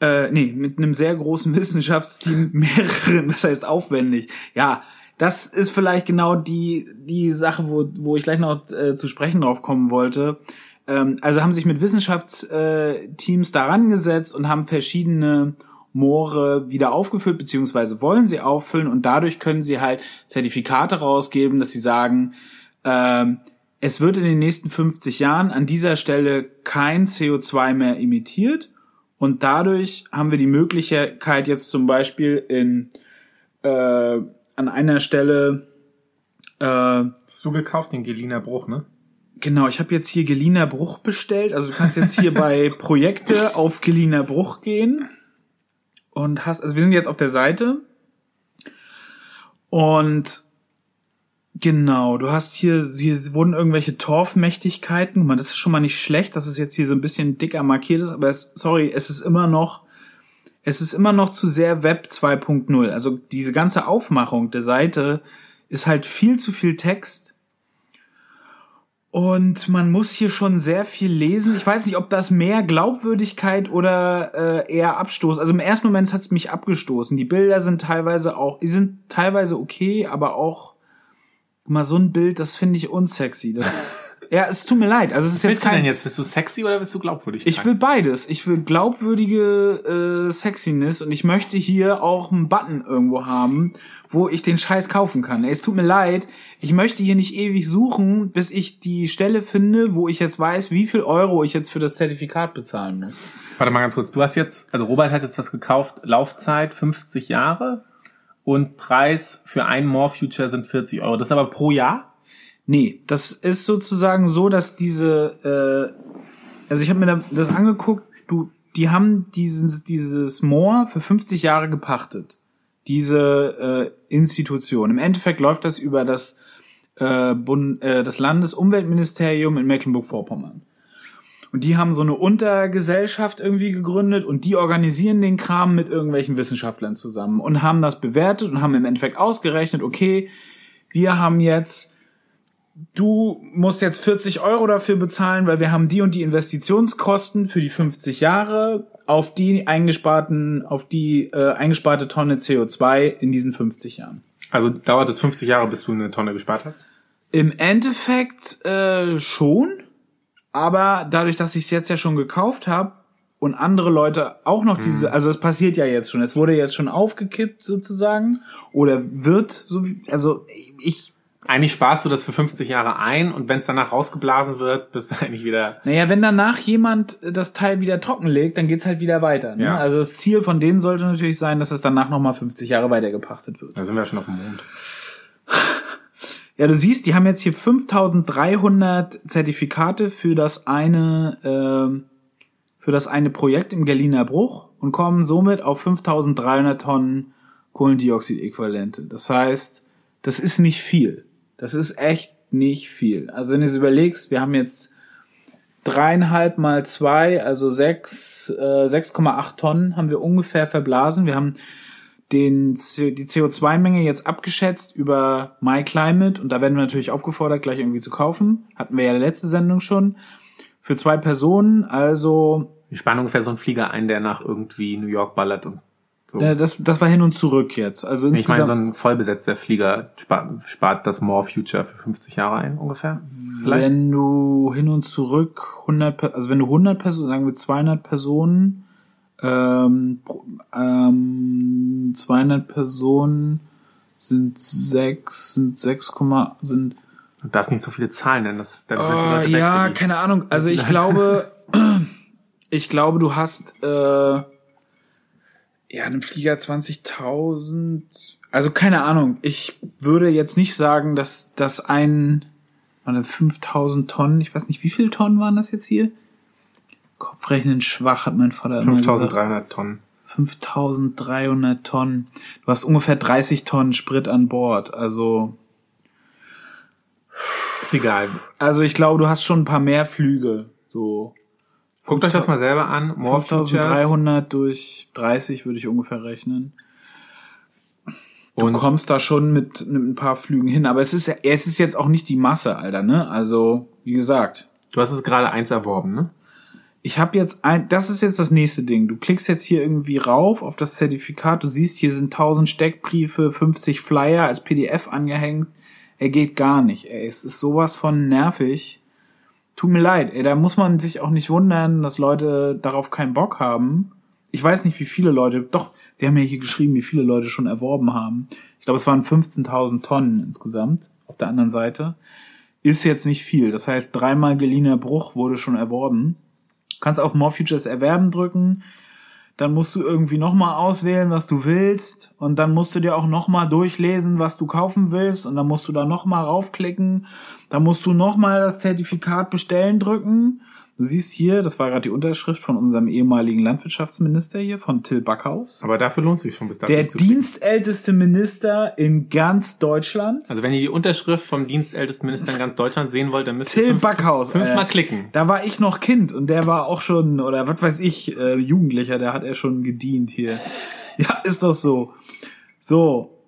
B: äh, nee, mit einem sehr großen Wissenschaftsteam, mehreren, das heißt aufwendig, ja, das ist vielleicht genau die, die Sache, wo, wo ich gleich noch äh, zu sprechen drauf kommen wollte. Ähm, also haben sich mit Wissenschaftsteams daran gesetzt und haben verschiedene Moore wieder aufgefüllt, beziehungsweise wollen sie auffüllen und dadurch können sie halt Zertifikate rausgeben, dass sie sagen, ähm, es wird in den nächsten 50 Jahren an dieser Stelle kein CO2 mehr emittiert und dadurch haben wir die Möglichkeit jetzt zum Beispiel in äh, an einer Stelle
A: äh, Hast du gekauft den Geliner Bruch, ne?
B: Genau, ich habe jetzt hier Geliner Bruch bestellt. Also du kannst jetzt hier bei Projekte auf Geliner Bruch gehen und hast, also wir sind jetzt auf der Seite und Genau, du hast hier, hier wurden irgendwelche Torfmächtigkeiten. Man, das ist schon mal nicht schlecht, dass es jetzt hier so ein bisschen dicker markiert ist, aber es, sorry, es ist immer noch, es ist immer noch zu sehr Web 2.0. Also diese ganze Aufmachung der Seite ist halt viel zu viel Text. Und man muss hier schon sehr viel lesen. Ich weiß nicht, ob das mehr Glaubwürdigkeit oder äh, eher Abstoß. Also im ersten Moment hat es mich abgestoßen. Die Bilder sind teilweise auch, die sind teilweise okay, aber auch mal so ein Bild, das finde ich unsexy. Das, ja, es tut mir leid. Also es ist
A: Was
B: jetzt
A: willst
B: kein,
A: du denn jetzt? Bist du sexy oder bist du glaubwürdig?
B: Ich will beides. Ich will glaubwürdige äh, Sexiness und ich möchte hier auch einen Button irgendwo haben, wo ich den Scheiß kaufen kann. Ey, es tut mir leid. Ich möchte hier nicht ewig suchen, bis ich die Stelle finde, wo ich jetzt weiß, wie viel Euro ich jetzt für das Zertifikat bezahlen muss.
A: Warte mal ganz kurz. Du hast jetzt, also Robert hat jetzt das gekauft, Laufzeit 50 Jahre und Preis für ein More Future sind 40 Euro. Das ist aber pro Jahr?
B: Nee, das ist sozusagen so, dass diese, äh, also ich habe mir das angeguckt, du, die haben dieses, dieses Moor für 50 Jahre gepachtet. Diese äh, Institution. Im Endeffekt läuft das über das, äh, Bund, äh, das Landesumweltministerium in Mecklenburg-Vorpommern. Und die haben so eine Untergesellschaft irgendwie gegründet und die organisieren den Kram mit irgendwelchen Wissenschaftlern zusammen und haben das bewertet und haben im Endeffekt ausgerechnet, okay, wir haben jetzt, du musst jetzt 40 Euro dafür bezahlen, weil wir haben die und die Investitionskosten für die 50 Jahre auf die eingesparten, auf die äh, eingesparte Tonne CO2 in diesen 50 Jahren.
A: Also dauert es 50 Jahre, bis du eine Tonne gespart hast?
B: Im Endeffekt äh, schon, aber dadurch, dass ich es jetzt ja schon gekauft habe und andere Leute auch noch diese, also es passiert ja jetzt schon, es wurde jetzt schon aufgekippt sozusagen oder wird so, wie, also ich,
A: Eigentlich sparst du das für 50 Jahre ein und wenn es danach rausgeblasen wird, bist du eigentlich wieder.
B: naja, wenn danach jemand das Teil wieder trockenlegt, dann geht's halt wieder weiter. Ne?
A: Ja.
B: Also das Ziel von denen sollte natürlich sein, dass es danach nochmal 50 Jahre weitergepachtet wird.
A: Da sind wir ja schon auf dem Mond.
B: Ja, du siehst, die haben jetzt hier 5300 Zertifikate für das eine, ähm, für das eine Projekt im Berliner Bruch und kommen somit auf 5300 Tonnen Kohlendioxid-Äquivalente. Das heißt, das ist nicht viel. Das ist echt nicht viel. Also wenn du es überlegst, wir haben jetzt dreieinhalb mal zwei, also sechs, äh, 6,8 Tonnen haben wir ungefähr verblasen. Wir haben den, die CO2-Menge jetzt abgeschätzt über MyClimate und da werden wir natürlich aufgefordert, gleich irgendwie zu kaufen. Hatten wir ja letzte Sendung schon. Für zwei Personen, also
A: Wir sparen ungefähr so einen Flieger ein, der nach irgendwie New York ballert und so.
B: das, das war hin und zurück jetzt. Also
A: ich meine, so ein vollbesetzter Flieger spart, spart das More Future für 50 Jahre ein, ungefähr. Vielleicht.
B: wenn du hin und zurück 100, Per- also wenn du 100 Personen, sagen wir 200 Personen, ähm, ähm, 200 Personen sind 6, sind 6, Komma- sind
A: Du darfst nicht so viele Zahlen nennen, das, dann sind die
B: Äh,
A: Leute weg
B: ja,
A: die.
B: keine Ahnung. Also ich glaube, ich glaube, du hast äh, ja einen Flieger 20.000. Also keine Ahnung. Ich würde jetzt nicht sagen, dass das ein waren das 5.000 Tonnen. Ich weiß nicht, wie viele Tonnen waren das jetzt hier? Kopfrechnen schwach, hat mein Vater immer gesagt.
A: 5300 Tonnen.
B: 5300 Tonnen. Du hast ungefähr 30 Tonnen Sprit an Bord. Also
A: Ist egal.
B: Also ich glaube, du hast schon ein paar mehr Flüge. So
A: Guckt euch das mal selber an. More Futures.
B: 5300 durch 30 würde ich ungefähr rechnen. Du
A: Und
B: kommst da schon mit, mit ein paar Flügen hin, aber es ist es ist jetzt auch nicht die Masse, Alter, ne? Also, wie gesagt,
A: du hast es gerade eins erworben, ne?
B: Ich habe jetzt ein das ist jetzt das nächste Ding. Du klickst jetzt hier irgendwie rauf auf das Zertifikat, du siehst, hier sind 1000 Steckbriefe, 50 Flyer als PDF angehängt. Er geht gar nicht, ey. Es ist sowas von nervig. Tut mir leid, ey, da muss man sich auch nicht wundern, dass Leute darauf keinen Bock haben. Ich weiß nicht, wie viele Leute, doch, sie haben ja hier geschrieben, wie viele Leute schon erworben haben. Ich glaube, es waren 15.000 Tonnen insgesamt auf der anderen Seite. Ist jetzt nicht viel. Das heißt, dreimal geliehener Bruch wurde schon erworben. Kannst auf More Futures erwerben drücken. Dann musst du irgendwie nochmal auswählen, was du willst. Und dann musst du dir auch nochmal durchlesen, was du kaufen willst. Und dann musst du da nochmal raufklicken. Dann musst du nochmal das Zertifikat bestellen drücken. Du siehst hier, das war gerade die Unterschrift von unserem ehemaligen Landwirtschaftsminister hier, von Till Backhaus.
A: Aber dafür lohnt es sich schon bis dahin
B: Der dienstälteste Minister in ganz Deutschland.
A: Also wenn ihr die Unterschrift vom dienstältesten Minister in ganz Deutschland sehen wollt, dann müsst ihr
B: Till
A: fünf,
B: Backhaus.
A: fünfmal
B: äh,
A: klicken.
B: Da war ich noch Kind und der war auch schon, oder was weiß ich, äh, Jugendlicher, der hat er schon gedient hier. Ja, ist doch so. So.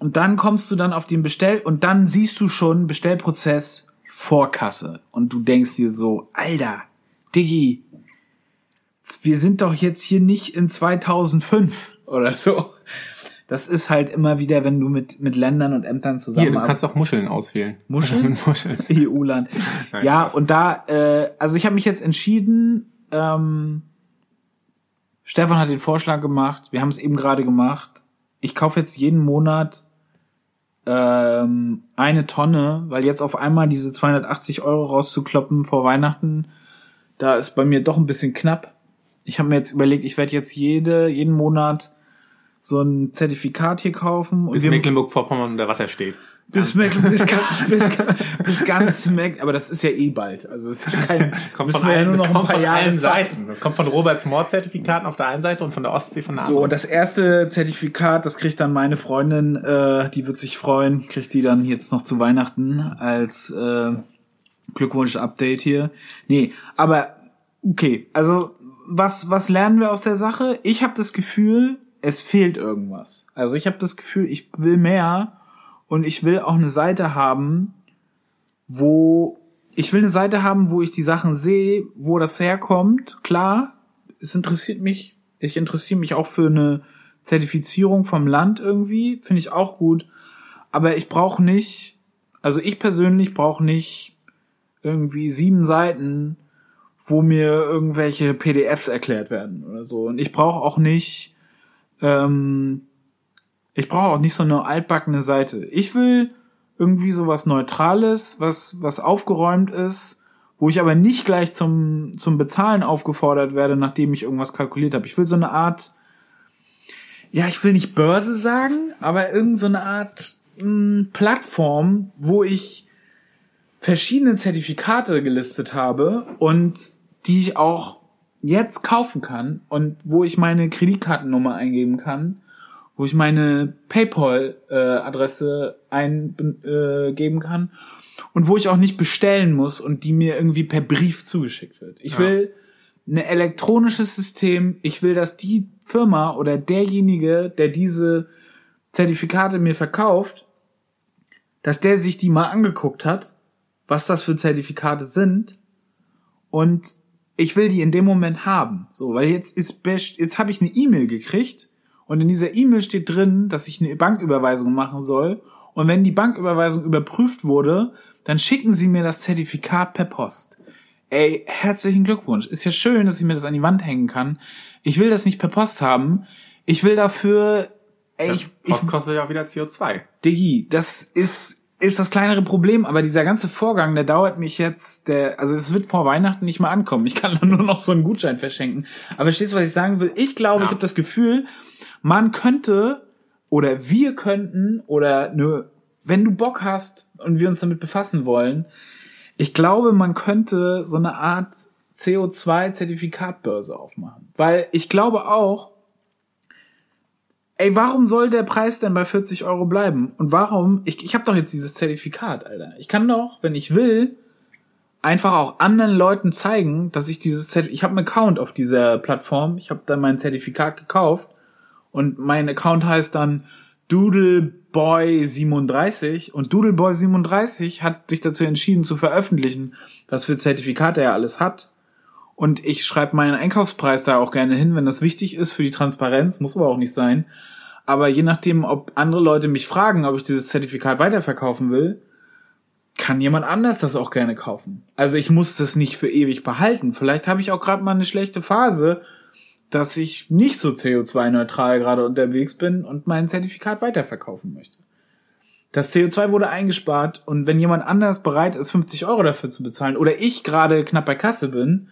B: Und dann kommst du dann auf den Bestell und dann siehst du schon Bestellprozess Vorkasse. Und du denkst dir so, Alter, Diggi, wir sind doch jetzt hier nicht in 2005 oder so. Das ist halt immer wieder, wenn du mit, mit Ländern und Ämtern zusammen
A: Hier, du kannst auch Muscheln auswählen.
B: Muscheln?
A: Also Muscheln.
B: EU-Land. Ja,
A: Spaß.
B: und da, äh, also ich habe mich jetzt entschieden, ähm, Stefan hat den Vorschlag gemacht, wir haben es eben gerade gemacht. Ich kaufe jetzt jeden Monat ähm, eine Tonne, weil jetzt auf einmal diese 280 Euro rauszukloppen vor Weihnachten, da ist bei mir doch ein bisschen knapp. Ich habe mir jetzt überlegt, ich werde jetzt jede, jeden Monat so ein Zertifikat hier kaufen. Und
A: Bis Mecklenburg-Vorpommern unter Wasser steht.
B: Bis, Mecklen, bis, ganz, bis, bis ganz Mecklen, aber das ist ja eh bald. Also es ist ja kein,
A: Kommt von
B: ja
A: allen, das
B: ein
A: kommt von
B: Jahre
A: allen. Seiten. Das kommt von Roberts Mordzertifikaten auf der einen Seite und von der Ostsee von der
B: So,
A: anderen.
B: das erste Zertifikat, das kriegt dann meine Freundin, äh, die wird sich freuen, kriegt die dann jetzt noch zu Weihnachten als äh, Glückwunsch Update hier. Nee, aber okay, also was was lernen wir aus der Sache? Ich habe das Gefühl, es fehlt irgendwas. Also ich habe das Gefühl, ich will mehr und ich will auch eine Seite haben, wo ich will eine Seite haben, wo ich die Sachen sehe, wo das herkommt. Klar, es interessiert mich. Ich interessiere mich auch für eine Zertifizierung vom Land irgendwie, finde ich auch gut. Aber ich brauche nicht, also ich persönlich brauche nicht irgendwie sieben Seiten, wo mir irgendwelche PDFs erklärt werden oder so. Und ich brauche auch nicht, ähm, ich brauche auch nicht so eine altbackene Seite. Ich will irgendwie so was Neutrales, was, was aufgeräumt ist, wo ich aber nicht gleich zum, zum Bezahlen aufgefordert werde, nachdem ich irgendwas kalkuliert habe. Ich will so eine Art, ja, ich will nicht Börse sagen, aber irgend so Art mh, hm, Plattform, wo ich verschiedene Zertifikate gelistet habe und die ich auch jetzt kaufen kann und wo ich meine Kreditkartennummer eingeben kann, wo ich meine PayPal-Adresse äh, eingeben äh, kann und wo ich auch nicht bestellen muss und die mir irgendwie per Brief zugeschickt wird. Ich ja. will ein elektronisches System. Ich will, dass die Firma oder derjenige, der diese Zertifikate mir verkauft, dass der sich die mal angeguckt hat, was das für Zertifikate sind und ich will die in dem Moment haben. So, weil jetzt ist jetzt habe ich eine E-Mail gekriegt und in dieser E-Mail steht drin, dass ich eine Banküberweisung machen soll und wenn die Banküberweisung überprüft wurde, dann schicken sie mir das Zertifikat per Post. Ey, herzlichen Glückwunsch. Ist ja schön, dass ich mir das an die Wand hängen kann. Ich will das nicht per Post haben. Ich will dafür, ey, ich,
A: Post ich, kostet ja auch wieder CO2.
B: Digi, das ist, ist das kleinere Problem, aber dieser ganze Vorgang, der dauert mich jetzt, der, also es wird vor Weihnachten nicht mehr ankommen. Ich kann nur noch so einen Gutschein verschenken. Aber verstehst du, was ich sagen will? Ich glaube, ja. ich habe das Gefühl, man könnte oder wir könnten oder nur, wenn du Bock hast und wir uns damit befassen wollen, ich glaube, man könnte so eine Art CO2-Zertifikatbörse aufmachen. Weil ich glaube auch, ey, warum soll der Preis denn bei 40 Euro bleiben? Und warum, ich, ich habe doch jetzt dieses Zertifikat, Alter. Ich kann doch, wenn ich will, einfach auch anderen Leuten zeigen, dass ich dieses Zertifikat, ich habe einen Account auf dieser Plattform, ich habe dann mein Zertifikat gekauft und mein Account heißt dann Doodleboy37 und Doodleboy37 hat sich dazu entschieden zu veröffentlichen, was für Zertifikate er alles hat. Und ich schreibe meinen Einkaufspreis da auch gerne hin, wenn das wichtig ist für die Transparenz, muss aber auch nicht sein. Aber je nachdem, ob andere Leute mich fragen, ob ich dieses Zertifikat weiterverkaufen will, kann jemand anders das auch gerne kaufen. Also ich muss das nicht für ewig behalten. Vielleicht habe ich auch gerade mal eine schlechte Phase dass ich nicht so CO2-neutral gerade unterwegs bin und mein Zertifikat weiterverkaufen möchte. Das CO2 wurde eingespart und wenn jemand anders bereit ist, 50 Euro dafür zu bezahlen oder ich gerade knapp bei Kasse bin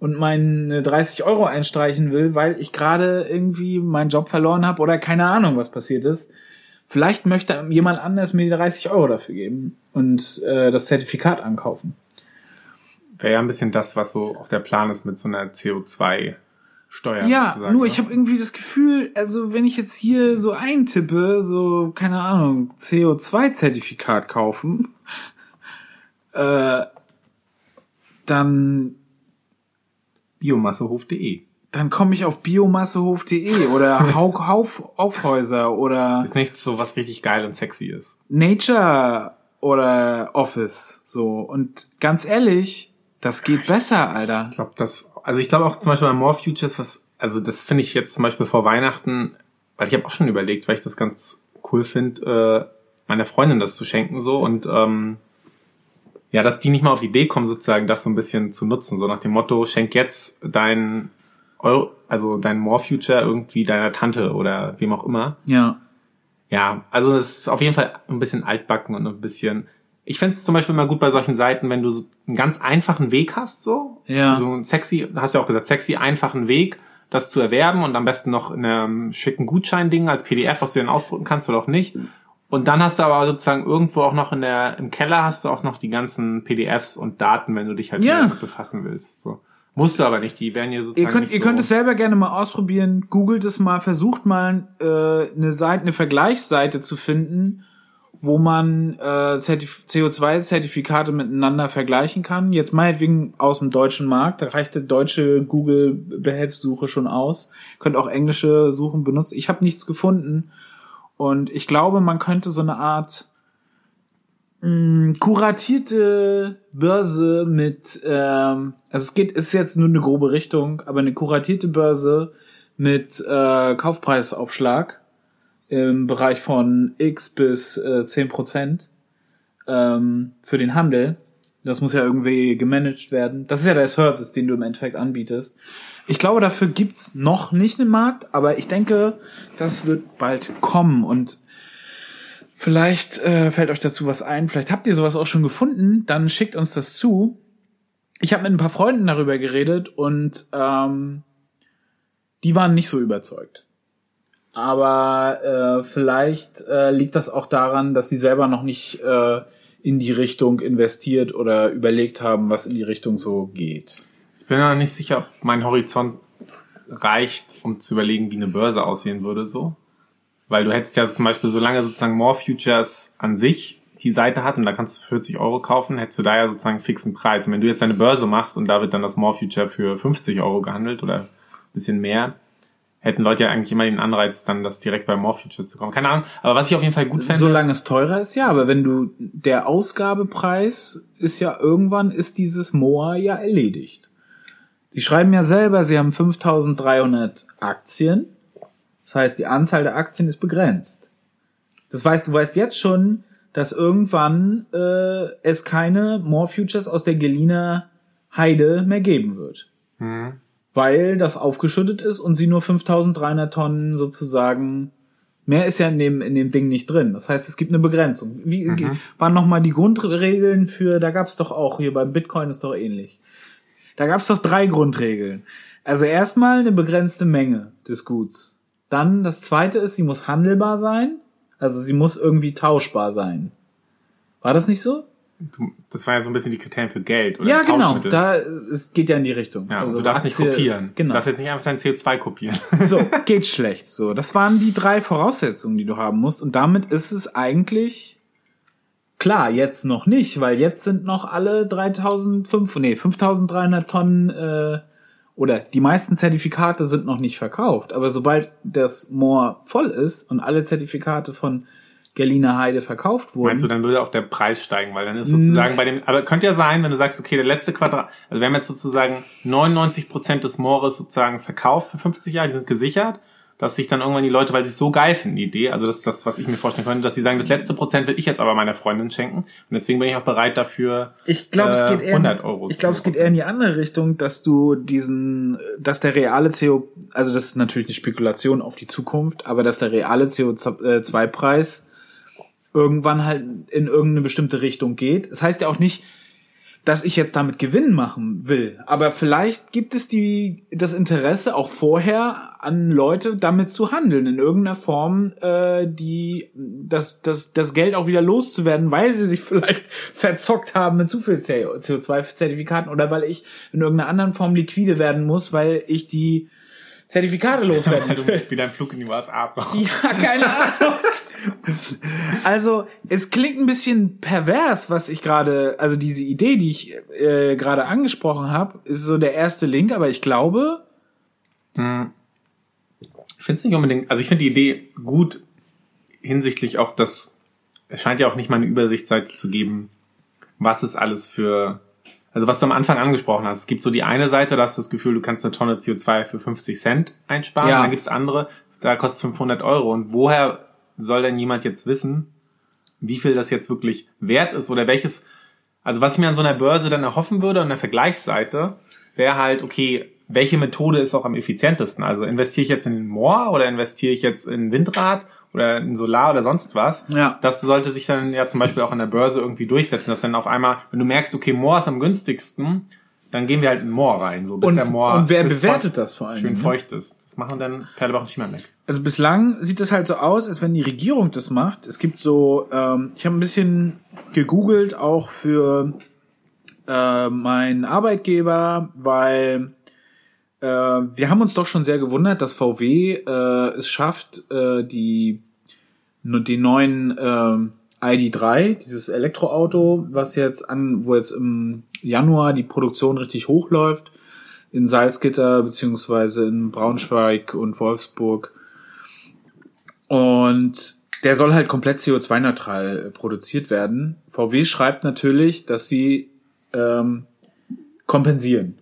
B: und meine 30 Euro einstreichen will, weil ich gerade irgendwie meinen Job verloren habe oder keine Ahnung, was passiert ist, vielleicht möchte jemand anders mir die 30 Euro dafür geben und äh, das Zertifikat ankaufen.
A: Wäre ja ein bisschen das, was so auch der Plan ist mit so einer CO2 steuern.
B: Ja, nur ich habe irgendwie das Gefühl, also wenn ich jetzt hier so eintippe, so, keine Ahnung, CO2-Zertifikat kaufen, äh, dann
A: biomassehof.de.
B: Dann komme ich auf biomassehof.de oder Hauk Hauf Aufhäuser oder
A: ist nichts so was richtig geil und sexy ist.
B: Nature oder Office so und ganz ehrlich, das geht besser, Alter.
A: Ich glaube, das also ich glaube auch zum Beispiel bei More Futures, was, also das finde ich jetzt zum Beispiel vor Weihnachten, weil ich habe auch schon überlegt, weil ich das ganz cool finde, äh, meiner Freundin das zu schenken so und ähm, ja, dass die nicht mal auf die Idee kommen, sozusagen das so ein bisschen zu nutzen, so nach dem Motto, schenk jetzt dein Euro, also dein More Future irgendwie deiner Tante oder wem auch immer.
B: Ja.
A: Ja, also es ist auf jeden Fall ein bisschen altbacken und ein bisschen ich fände es zum Beispiel mal gut bei solchen Seiten, wenn du so einen ganz einfachen Weg hast, so.
B: Ja.
A: So einen sexy, hast du ja auch gesagt, sexy, einfachen Weg, das zu erwerben und am besten noch in einem schicken Gutscheinding als PDF, was du dann ausdrucken kannst oder auch nicht. Und dann hast du aber sozusagen irgendwo auch noch in der, im Keller hast du auch noch die ganzen PDFs und Daten, wenn du dich halt ja. damit befassen willst, so. Musst du aber nicht, die werden hier sozusagen.
B: Ihr könnt, ihr so könnt es selber gerne mal ausprobieren, googelt es mal, versucht mal äh, eine Seite, eine Vergleichsseite zu finden, wo man äh, CO2-Zertifikate miteinander vergleichen kann. Jetzt meinetwegen aus dem deutschen Markt, da reicht die deutsche Google-Behelfssuche schon aus. Könnt auch englische Suchen benutzen. Ich habe nichts gefunden. Und ich glaube, man könnte so eine Art mh, kuratierte Börse mit, ähm, also es geht, ist jetzt nur eine grobe Richtung, aber eine kuratierte Börse mit äh, Kaufpreisaufschlag im Bereich von X bis äh, 10 Prozent ähm, für den Handel. Das muss ja irgendwie gemanagt werden. Das ist ja der Service, den du im Endeffekt anbietest. Ich glaube, dafür gibt's noch nicht einen Markt, aber ich denke, das wird bald kommen und vielleicht äh, fällt euch dazu was ein. Vielleicht habt ihr sowas auch schon gefunden. Dann schickt uns das zu. Ich habe mit ein paar Freunden darüber geredet und ähm, die waren nicht so überzeugt. Aber äh, vielleicht äh, liegt das auch daran, dass sie selber noch nicht äh, in die Richtung investiert oder überlegt haben, was in die Richtung so geht.
A: Ich bin noch nicht sicher, ob mein Horizont reicht, um zu überlegen, wie eine Börse aussehen würde so. Weil du hättest ja zum Beispiel, solange sozusagen More Futures an sich die Seite hat und da kannst du 40 Euro kaufen, hättest du da ja sozusagen einen fixen Preis. Und wenn du jetzt eine Börse machst und da wird dann das More Future für 50 Euro gehandelt oder ein bisschen mehr, hätten Leute ja eigentlich immer den Anreiz, dann das direkt bei More Futures zu kommen. Keine Ahnung. Aber was ich auf jeden Fall gut fände.
B: Solange es teurer ist, ja, aber wenn du, der Ausgabepreis ist ja irgendwann, ist dieses Moa ja erledigt. Sie schreiben ja selber, sie haben 5300 Aktien. Das heißt, die Anzahl der Aktien ist begrenzt. Das heißt, du weißt jetzt schon, dass irgendwann äh, es keine More Futures aus der Geliner Heide mehr geben wird.
A: Hm.
B: Weil das aufgeschüttet ist und sie nur 5300 Tonnen sozusagen Mehr ist ja in dem, in dem Ding nicht drin. Das heißt, es gibt eine Begrenzung. Wie
A: Mhm.
B: waren nochmal die Grundregeln für, da gab es doch auch, hier beim Bitcoin ist doch ähnlich. Da gab es doch drei Grundregeln. Also erstmal eine begrenzte Menge des Guts. Dann das zweite ist, sie muss handelbar sein. Also sie muss irgendwie tauschbar sein. War das nicht so?
A: Das war ja so ein bisschen die Kriterien für Geld oder
B: ja, genau. Da, es geht ja in die Richtung.
A: ja,
B: also
A: du darfst nicht
B: Aktie
A: kopieren.
B: Ist, genau.
A: Du darfst jetzt nicht einfach dein CO2 kopieren.
B: So, geht schlecht. So, das waren die drei Voraussetzungen, die du haben musst. Und damit ist es eigentlich klar, jetzt noch nicht, weil jetzt sind noch alle 3500, nee, 5300 Tonnen äh, oder die meisten Zertifikate sind noch nicht verkauft. Aber sobald das Moor voll ist und alle Zertifikate von Gerliner Heide verkauft wurden,
A: Meinst du, dann würde auch der Preis steigen, weil dann ist sozusagen bei dem, aber könnte ja sein, wenn du sagst, okay, der letzte Quadrat, also wir haben jetzt sozusagen 99 Prozent des Moores sozusagen verkauft für 50 Jahre, die sind gesichert, dass sich dann irgendwann die Leute, weil sie es so geil finden, die Idee, also das ist das, was ich mir vorstellen könnte, dass sie sagen, das letzte Prozent will ich jetzt aber meiner Freundin schenken und deswegen bin ich auch bereit dafür,
B: Ich glaube, es
A: äh,
B: geht eher,
A: 100 Euro
B: ich glaube, es geht eher in die andere Richtung, dass du diesen, dass der reale CO, also das ist natürlich eine Spekulation auf die Zukunft, aber dass der reale CO2-Preis irgendwann halt in irgendeine bestimmte Richtung geht. Das heißt ja auch nicht, dass ich jetzt damit Gewinn machen will, aber vielleicht gibt es die das Interesse auch vorher an Leute damit zu handeln in irgendeiner Form, äh, die das das das Geld auch wieder loszuwerden, weil sie sich vielleicht verzockt haben mit zu viel CO2-Zertifikaten oder weil ich in irgendeiner anderen Form liquide werden muss, weil ich die Zertifikate loswerden
A: weil du wieder einen Flug in die USA brauchst.
B: Ja, keine Ahnung. Also, es klingt ein bisschen pervers, was ich gerade, also diese Idee, die ich äh, gerade angesprochen habe, ist so der erste Link, aber ich glaube,
A: Hm. Ich finde es nicht unbedingt, also ich finde die Idee gut hinsichtlich auch, dass es scheint ja auch nicht mal eine Übersichtsseite zu geben, was es alles für, also was du am Anfang angesprochen hast. Es gibt so die eine Seite, da hast du das Gefühl, du kannst eine Tonne CO2 für 50 Cent einsparen.
B: Ja.
A: Und dann gibt es andere, da kostet es 500 Euro. Und woher soll denn jemand jetzt wissen, wie viel das jetzt wirklich wert ist oder welches, also was ich mir an so einer Börse dann erhoffen würde, an der Vergleichsseite, wäre halt, okay, welche Methode ist auch am effizientesten? Also investiere ich jetzt in den Moor oder investiere ich jetzt in Windrad oder in Solar oder sonst was?
B: Ja.
A: Das sollte sich dann ja zum Beispiel auch an der Börse irgendwie durchsetzen, dass dann auf einmal, wenn du merkst, okay, Moor ist am günstigsten, dann gehen wir halt in Moor rein, so bis
B: und,
A: der Moor
B: und wer bewertet
A: feucht-
B: das vor allem?
A: schön
B: ne?
A: feucht ist. Das machen dann Perlebach und Schiemann weg.
B: Also bislang sieht es halt so aus, als wenn die Regierung das macht. Es gibt so, ähm, ich habe ein bisschen gegoogelt auch für äh, meinen Arbeitgeber, weil äh, wir haben uns doch schon sehr gewundert, dass VW äh, es schafft, äh, die die neuen äh, ID3, dieses Elektroauto, was jetzt an, wo jetzt im Januar die Produktion richtig hochläuft, in Salzgitter beziehungsweise in Braunschweig und Wolfsburg. Und der soll halt komplett CO2-neutral produziert werden. VW schreibt natürlich, dass sie ähm, kompensieren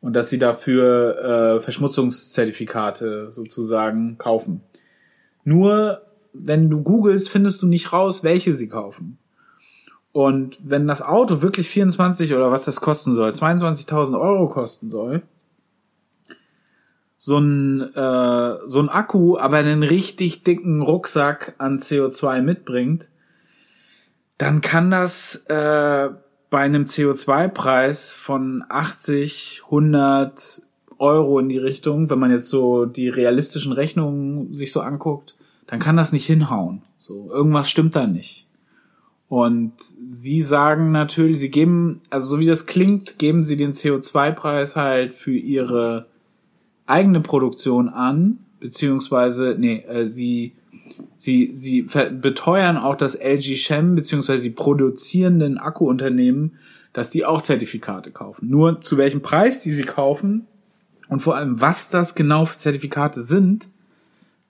B: und dass sie dafür äh, Verschmutzungszertifikate sozusagen kaufen. Nur wenn du googelst, findest du nicht raus, welche sie kaufen. Und wenn das Auto wirklich 24 oder was das kosten soll, 22.000 Euro kosten soll, so ein, äh, so ein Akku aber einen richtig dicken Rucksack an CO2 mitbringt, dann kann das äh, bei einem CO2-Preis von 80, 100 Euro in die Richtung, wenn man jetzt so die realistischen Rechnungen sich so anguckt, dann kann das nicht hinhauen. So, irgendwas stimmt da nicht. Und sie sagen natürlich, sie geben, also so wie das klingt, geben sie den CO2-Preis halt für ihre eigene Produktion an, beziehungsweise, nee, äh, sie, sie, sie beteuern auch das LG Chem, beziehungsweise die produzierenden Akkuunternehmen, dass die auch Zertifikate kaufen. Nur zu welchem Preis die sie kaufen und vor allem, was das genau für Zertifikate sind,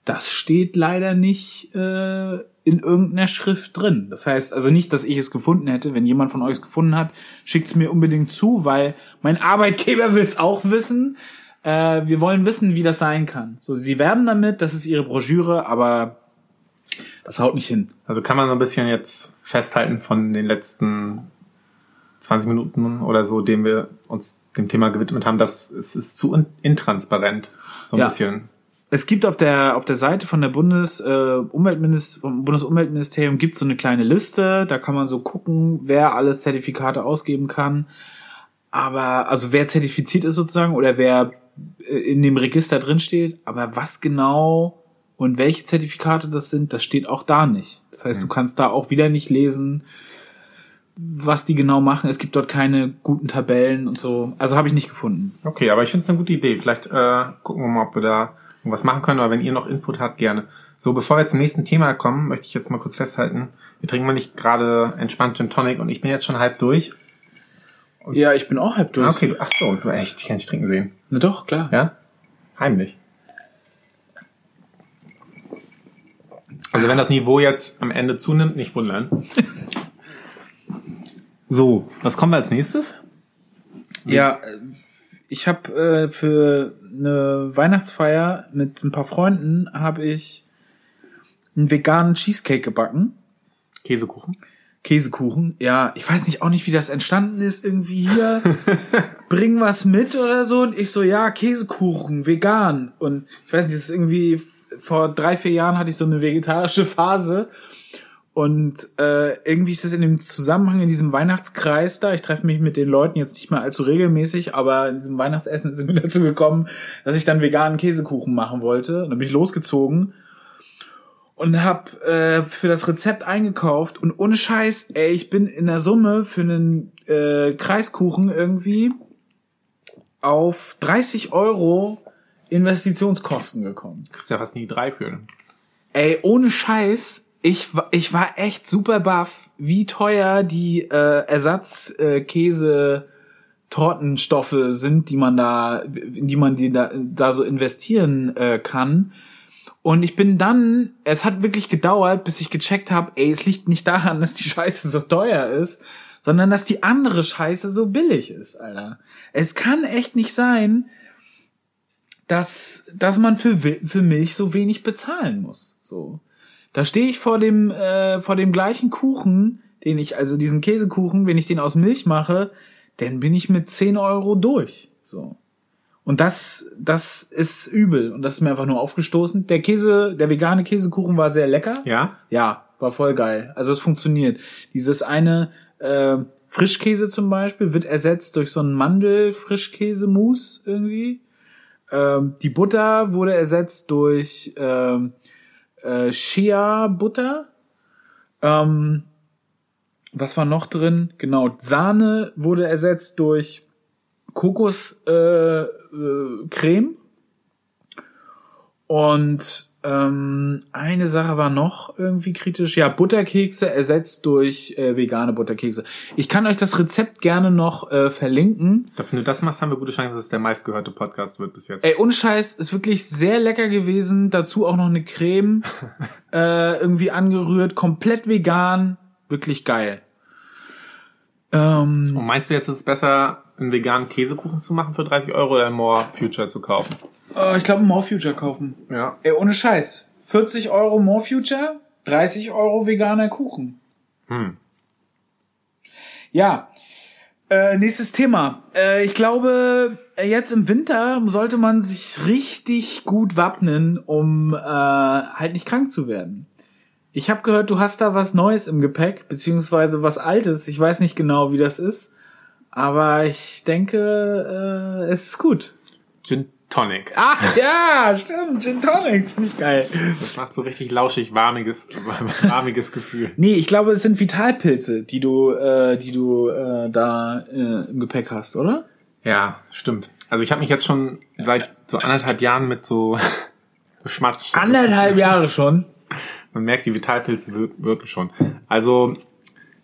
B: das steht leider nicht äh, in irgendeiner Schrift drin. Das heißt also nicht, dass ich es gefunden hätte. Wenn jemand von euch es gefunden hat, schickt es mir unbedingt zu, weil mein Arbeitgeber will es auch wissen. Äh, wir wollen wissen, wie das sein kann. So, sie werben damit, das ist ihre Broschüre, aber das haut nicht hin.
A: Also kann man so ein bisschen jetzt festhalten von den letzten 20 Minuten oder so, dem wir uns dem Thema gewidmet haben, dass es ist zu intransparent. So ein ja. bisschen
B: es gibt auf der auf der Seite von der Bundes äh, Umweltminister Bundesumweltministerium gibt so eine kleine Liste, da kann man so gucken, wer alles Zertifikate ausgeben kann. Aber also wer zertifiziert ist sozusagen oder wer äh, in dem Register drin steht, aber was genau und welche Zertifikate das sind, das steht auch da nicht. Das heißt, mhm. du kannst da auch wieder nicht lesen, was die genau machen. Es gibt dort keine guten Tabellen und so. Also habe ich nicht gefunden.
A: Okay, aber ich finde es eine gute Idee. Vielleicht äh, gucken wir mal, ob wir da was machen können, aber wenn ihr noch Input habt, gerne. So, bevor wir zum nächsten Thema kommen, möchte ich jetzt mal kurz festhalten. Wir trinken mal nicht gerade entspannt Gin Tonic und ich bin jetzt schon halb durch.
B: Und ja, ich bin auch halb durch.
A: Okay, ach so, du echt, ich kann nicht trinken sehen.
B: Na doch, klar.
A: Ja? Heimlich. Also wenn das Niveau jetzt am Ende zunimmt, nicht wundern. so, was kommen wir als nächstes?
B: Ja, ich habe äh, für eine Weihnachtsfeier mit ein paar Freunden habe ich einen veganen Cheesecake gebacken.
A: Käsekuchen.
B: Käsekuchen, ja. Ich weiß nicht auch nicht, wie das entstanden ist. Irgendwie hier, bring was mit oder so. Und ich so, ja, Käsekuchen, vegan. Und ich weiß nicht, das ist irgendwie, vor drei, vier Jahren hatte ich so eine vegetarische Phase. Und äh, irgendwie ist es in dem Zusammenhang, in diesem Weihnachtskreis da, ich treffe mich mit den Leuten jetzt nicht mehr allzu regelmäßig, aber in diesem Weihnachtsessen sind wir dazu gekommen, dass ich dann veganen Käsekuchen machen wollte. Und dann bin ich losgezogen und hab äh, für das Rezept eingekauft. Und ohne Scheiß, ey, ich bin in der Summe für einen äh, Kreiskuchen irgendwie auf 30 Euro Investitionskosten gekommen.
A: Kriegst ja fast nie drei für.
B: Ey, ohne Scheiß, ich, ich war echt super baff, wie teuer die äh, Ersatzkäse äh, Tortenstoffe sind, die man da, in die man die da, da so investieren äh, kann. Und ich bin dann, es hat wirklich gedauert, bis ich gecheckt habe, ey, es liegt nicht daran, dass die Scheiße so teuer ist, sondern dass die andere Scheiße so billig ist, Alter. Es kann echt nicht sein, dass, dass man für, für Milch so wenig bezahlen muss. So. Da stehe ich vor dem, äh, vor dem gleichen Kuchen, den ich, also diesen Käsekuchen, wenn ich den aus Milch mache, dann bin ich mit 10 Euro durch. So. Und das, das ist übel. Und das ist mir einfach nur aufgestoßen. Der Käse, der vegane Käsekuchen war sehr lecker.
A: Ja?
B: Ja, war voll geil. Also es funktioniert. Dieses eine, äh, Frischkäse zum Beispiel wird ersetzt durch so einen Mandel-Frischkäse-Mousse irgendwie. Ähm, die Butter wurde ersetzt durch ähm, äh, Shea-Butter. Ähm, was war noch drin? Genau, Sahne wurde ersetzt durch Kokoscreme. Äh, äh. Und Ähm, eine Sache war noch irgendwie kritisch. Ja, Butterkekse ersetzt durch äh, vegane Butterkekse. Ich kann euch das Rezept gerne noch äh, verlinken.
A: Ich glaube, wenn du das machst, haben wir gute Chance, dass es der meistgehörte Podcast wird bis jetzt.
B: Ey, ohne Scheiß, ist wirklich sehr lecker gewesen. Dazu auch noch eine Creme äh, irgendwie angerührt, komplett vegan, wirklich geil. Ähm,
A: Und meinst du jetzt, ist es besser, einen veganen Käsekuchen zu machen für 30 Euro oder More Future zu kaufen?
B: Äh, ich glaube, More Future kaufen.
A: Ja.
B: Ey, ohne Scheiß. 40 Euro More Future, 30 Euro veganer Kuchen.
A: Hm.
B: Ja. Äh, nächstes Thema. Äh, ich glaube, jetzt im Winter sollte man sich richtig gut wappnen, um äh, halt nicht krank zu werden. Ich habe gehört, du hast da was Neues im Gepäck, beziehungsweise was Altes. Ich weiß nicht genau, wie das ist. Aber ich denke, äh, es ist gut.
A: Gin Tonic.
B: Ah, ja, stimmt. Gin Tonic. Finde ich geil.
A: Das macht so richtig lauschig, warmiges, warmiges Gefühl.
B: Nee, ich glaube, es sind Vitalpilze, die du, äh, die du äh, da äh, im Gepäck hast, oder?
A: Ja, stimmt. Also ich habe mich jetzt schon seit so anderthalb Jahren mit so Schmatz.
B: Anderthalb Jahre schon.
A: Man merkt, die Vitalpilze wir- wirken schon. Also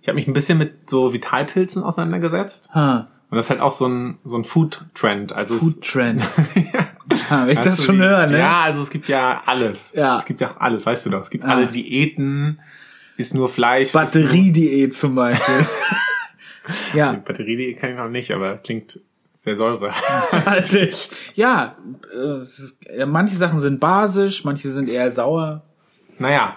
A: ich habe mich ein bisschen mit so Vitalpilzen auseinandergesetzt.
B: Ha.
A: Und das ist halt auch so ein, so ein Food-Trend. Also es-
B: Food Trend. ha, wenn ich das schon
A: wie-
B: höre, ne?
A: Ja, also es gibt ja alles.
B: Ja.
A: Es gibt ja alles, weißt du doch. Es gibt
B: Ah.
A: alle Diäten, ist nur Fleisch.
B: Batteriediät zum Beispiel. Ja,
A: Batteriediät kann ich noch nicht, aber klingt sehr säure.
B: Ja, äh, ist, ja, manche Sachen sind basisch, manche sind eher sauer.
A: naja,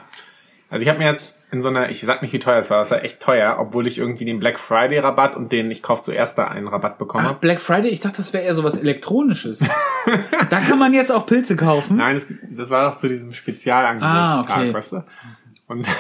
A: also ich habe mir jetzt in so einer, ich sag nicht, wie teuer es war, das war echt teuer, obwohl ich irgendwie den Black Friday Rabatt und den ich kauf zuerst da einen Rabatt bekommen
B: Ach,
A: habe.
B: Black Friday, ich dachte, das wäre eher sowas Elektronisches. da kann man jetzt auch Pilze kaufen.
A: Nein, das, das war doch zu diesem Spezialangebotstag,
B: Ah, okay.
A: weißt du? Und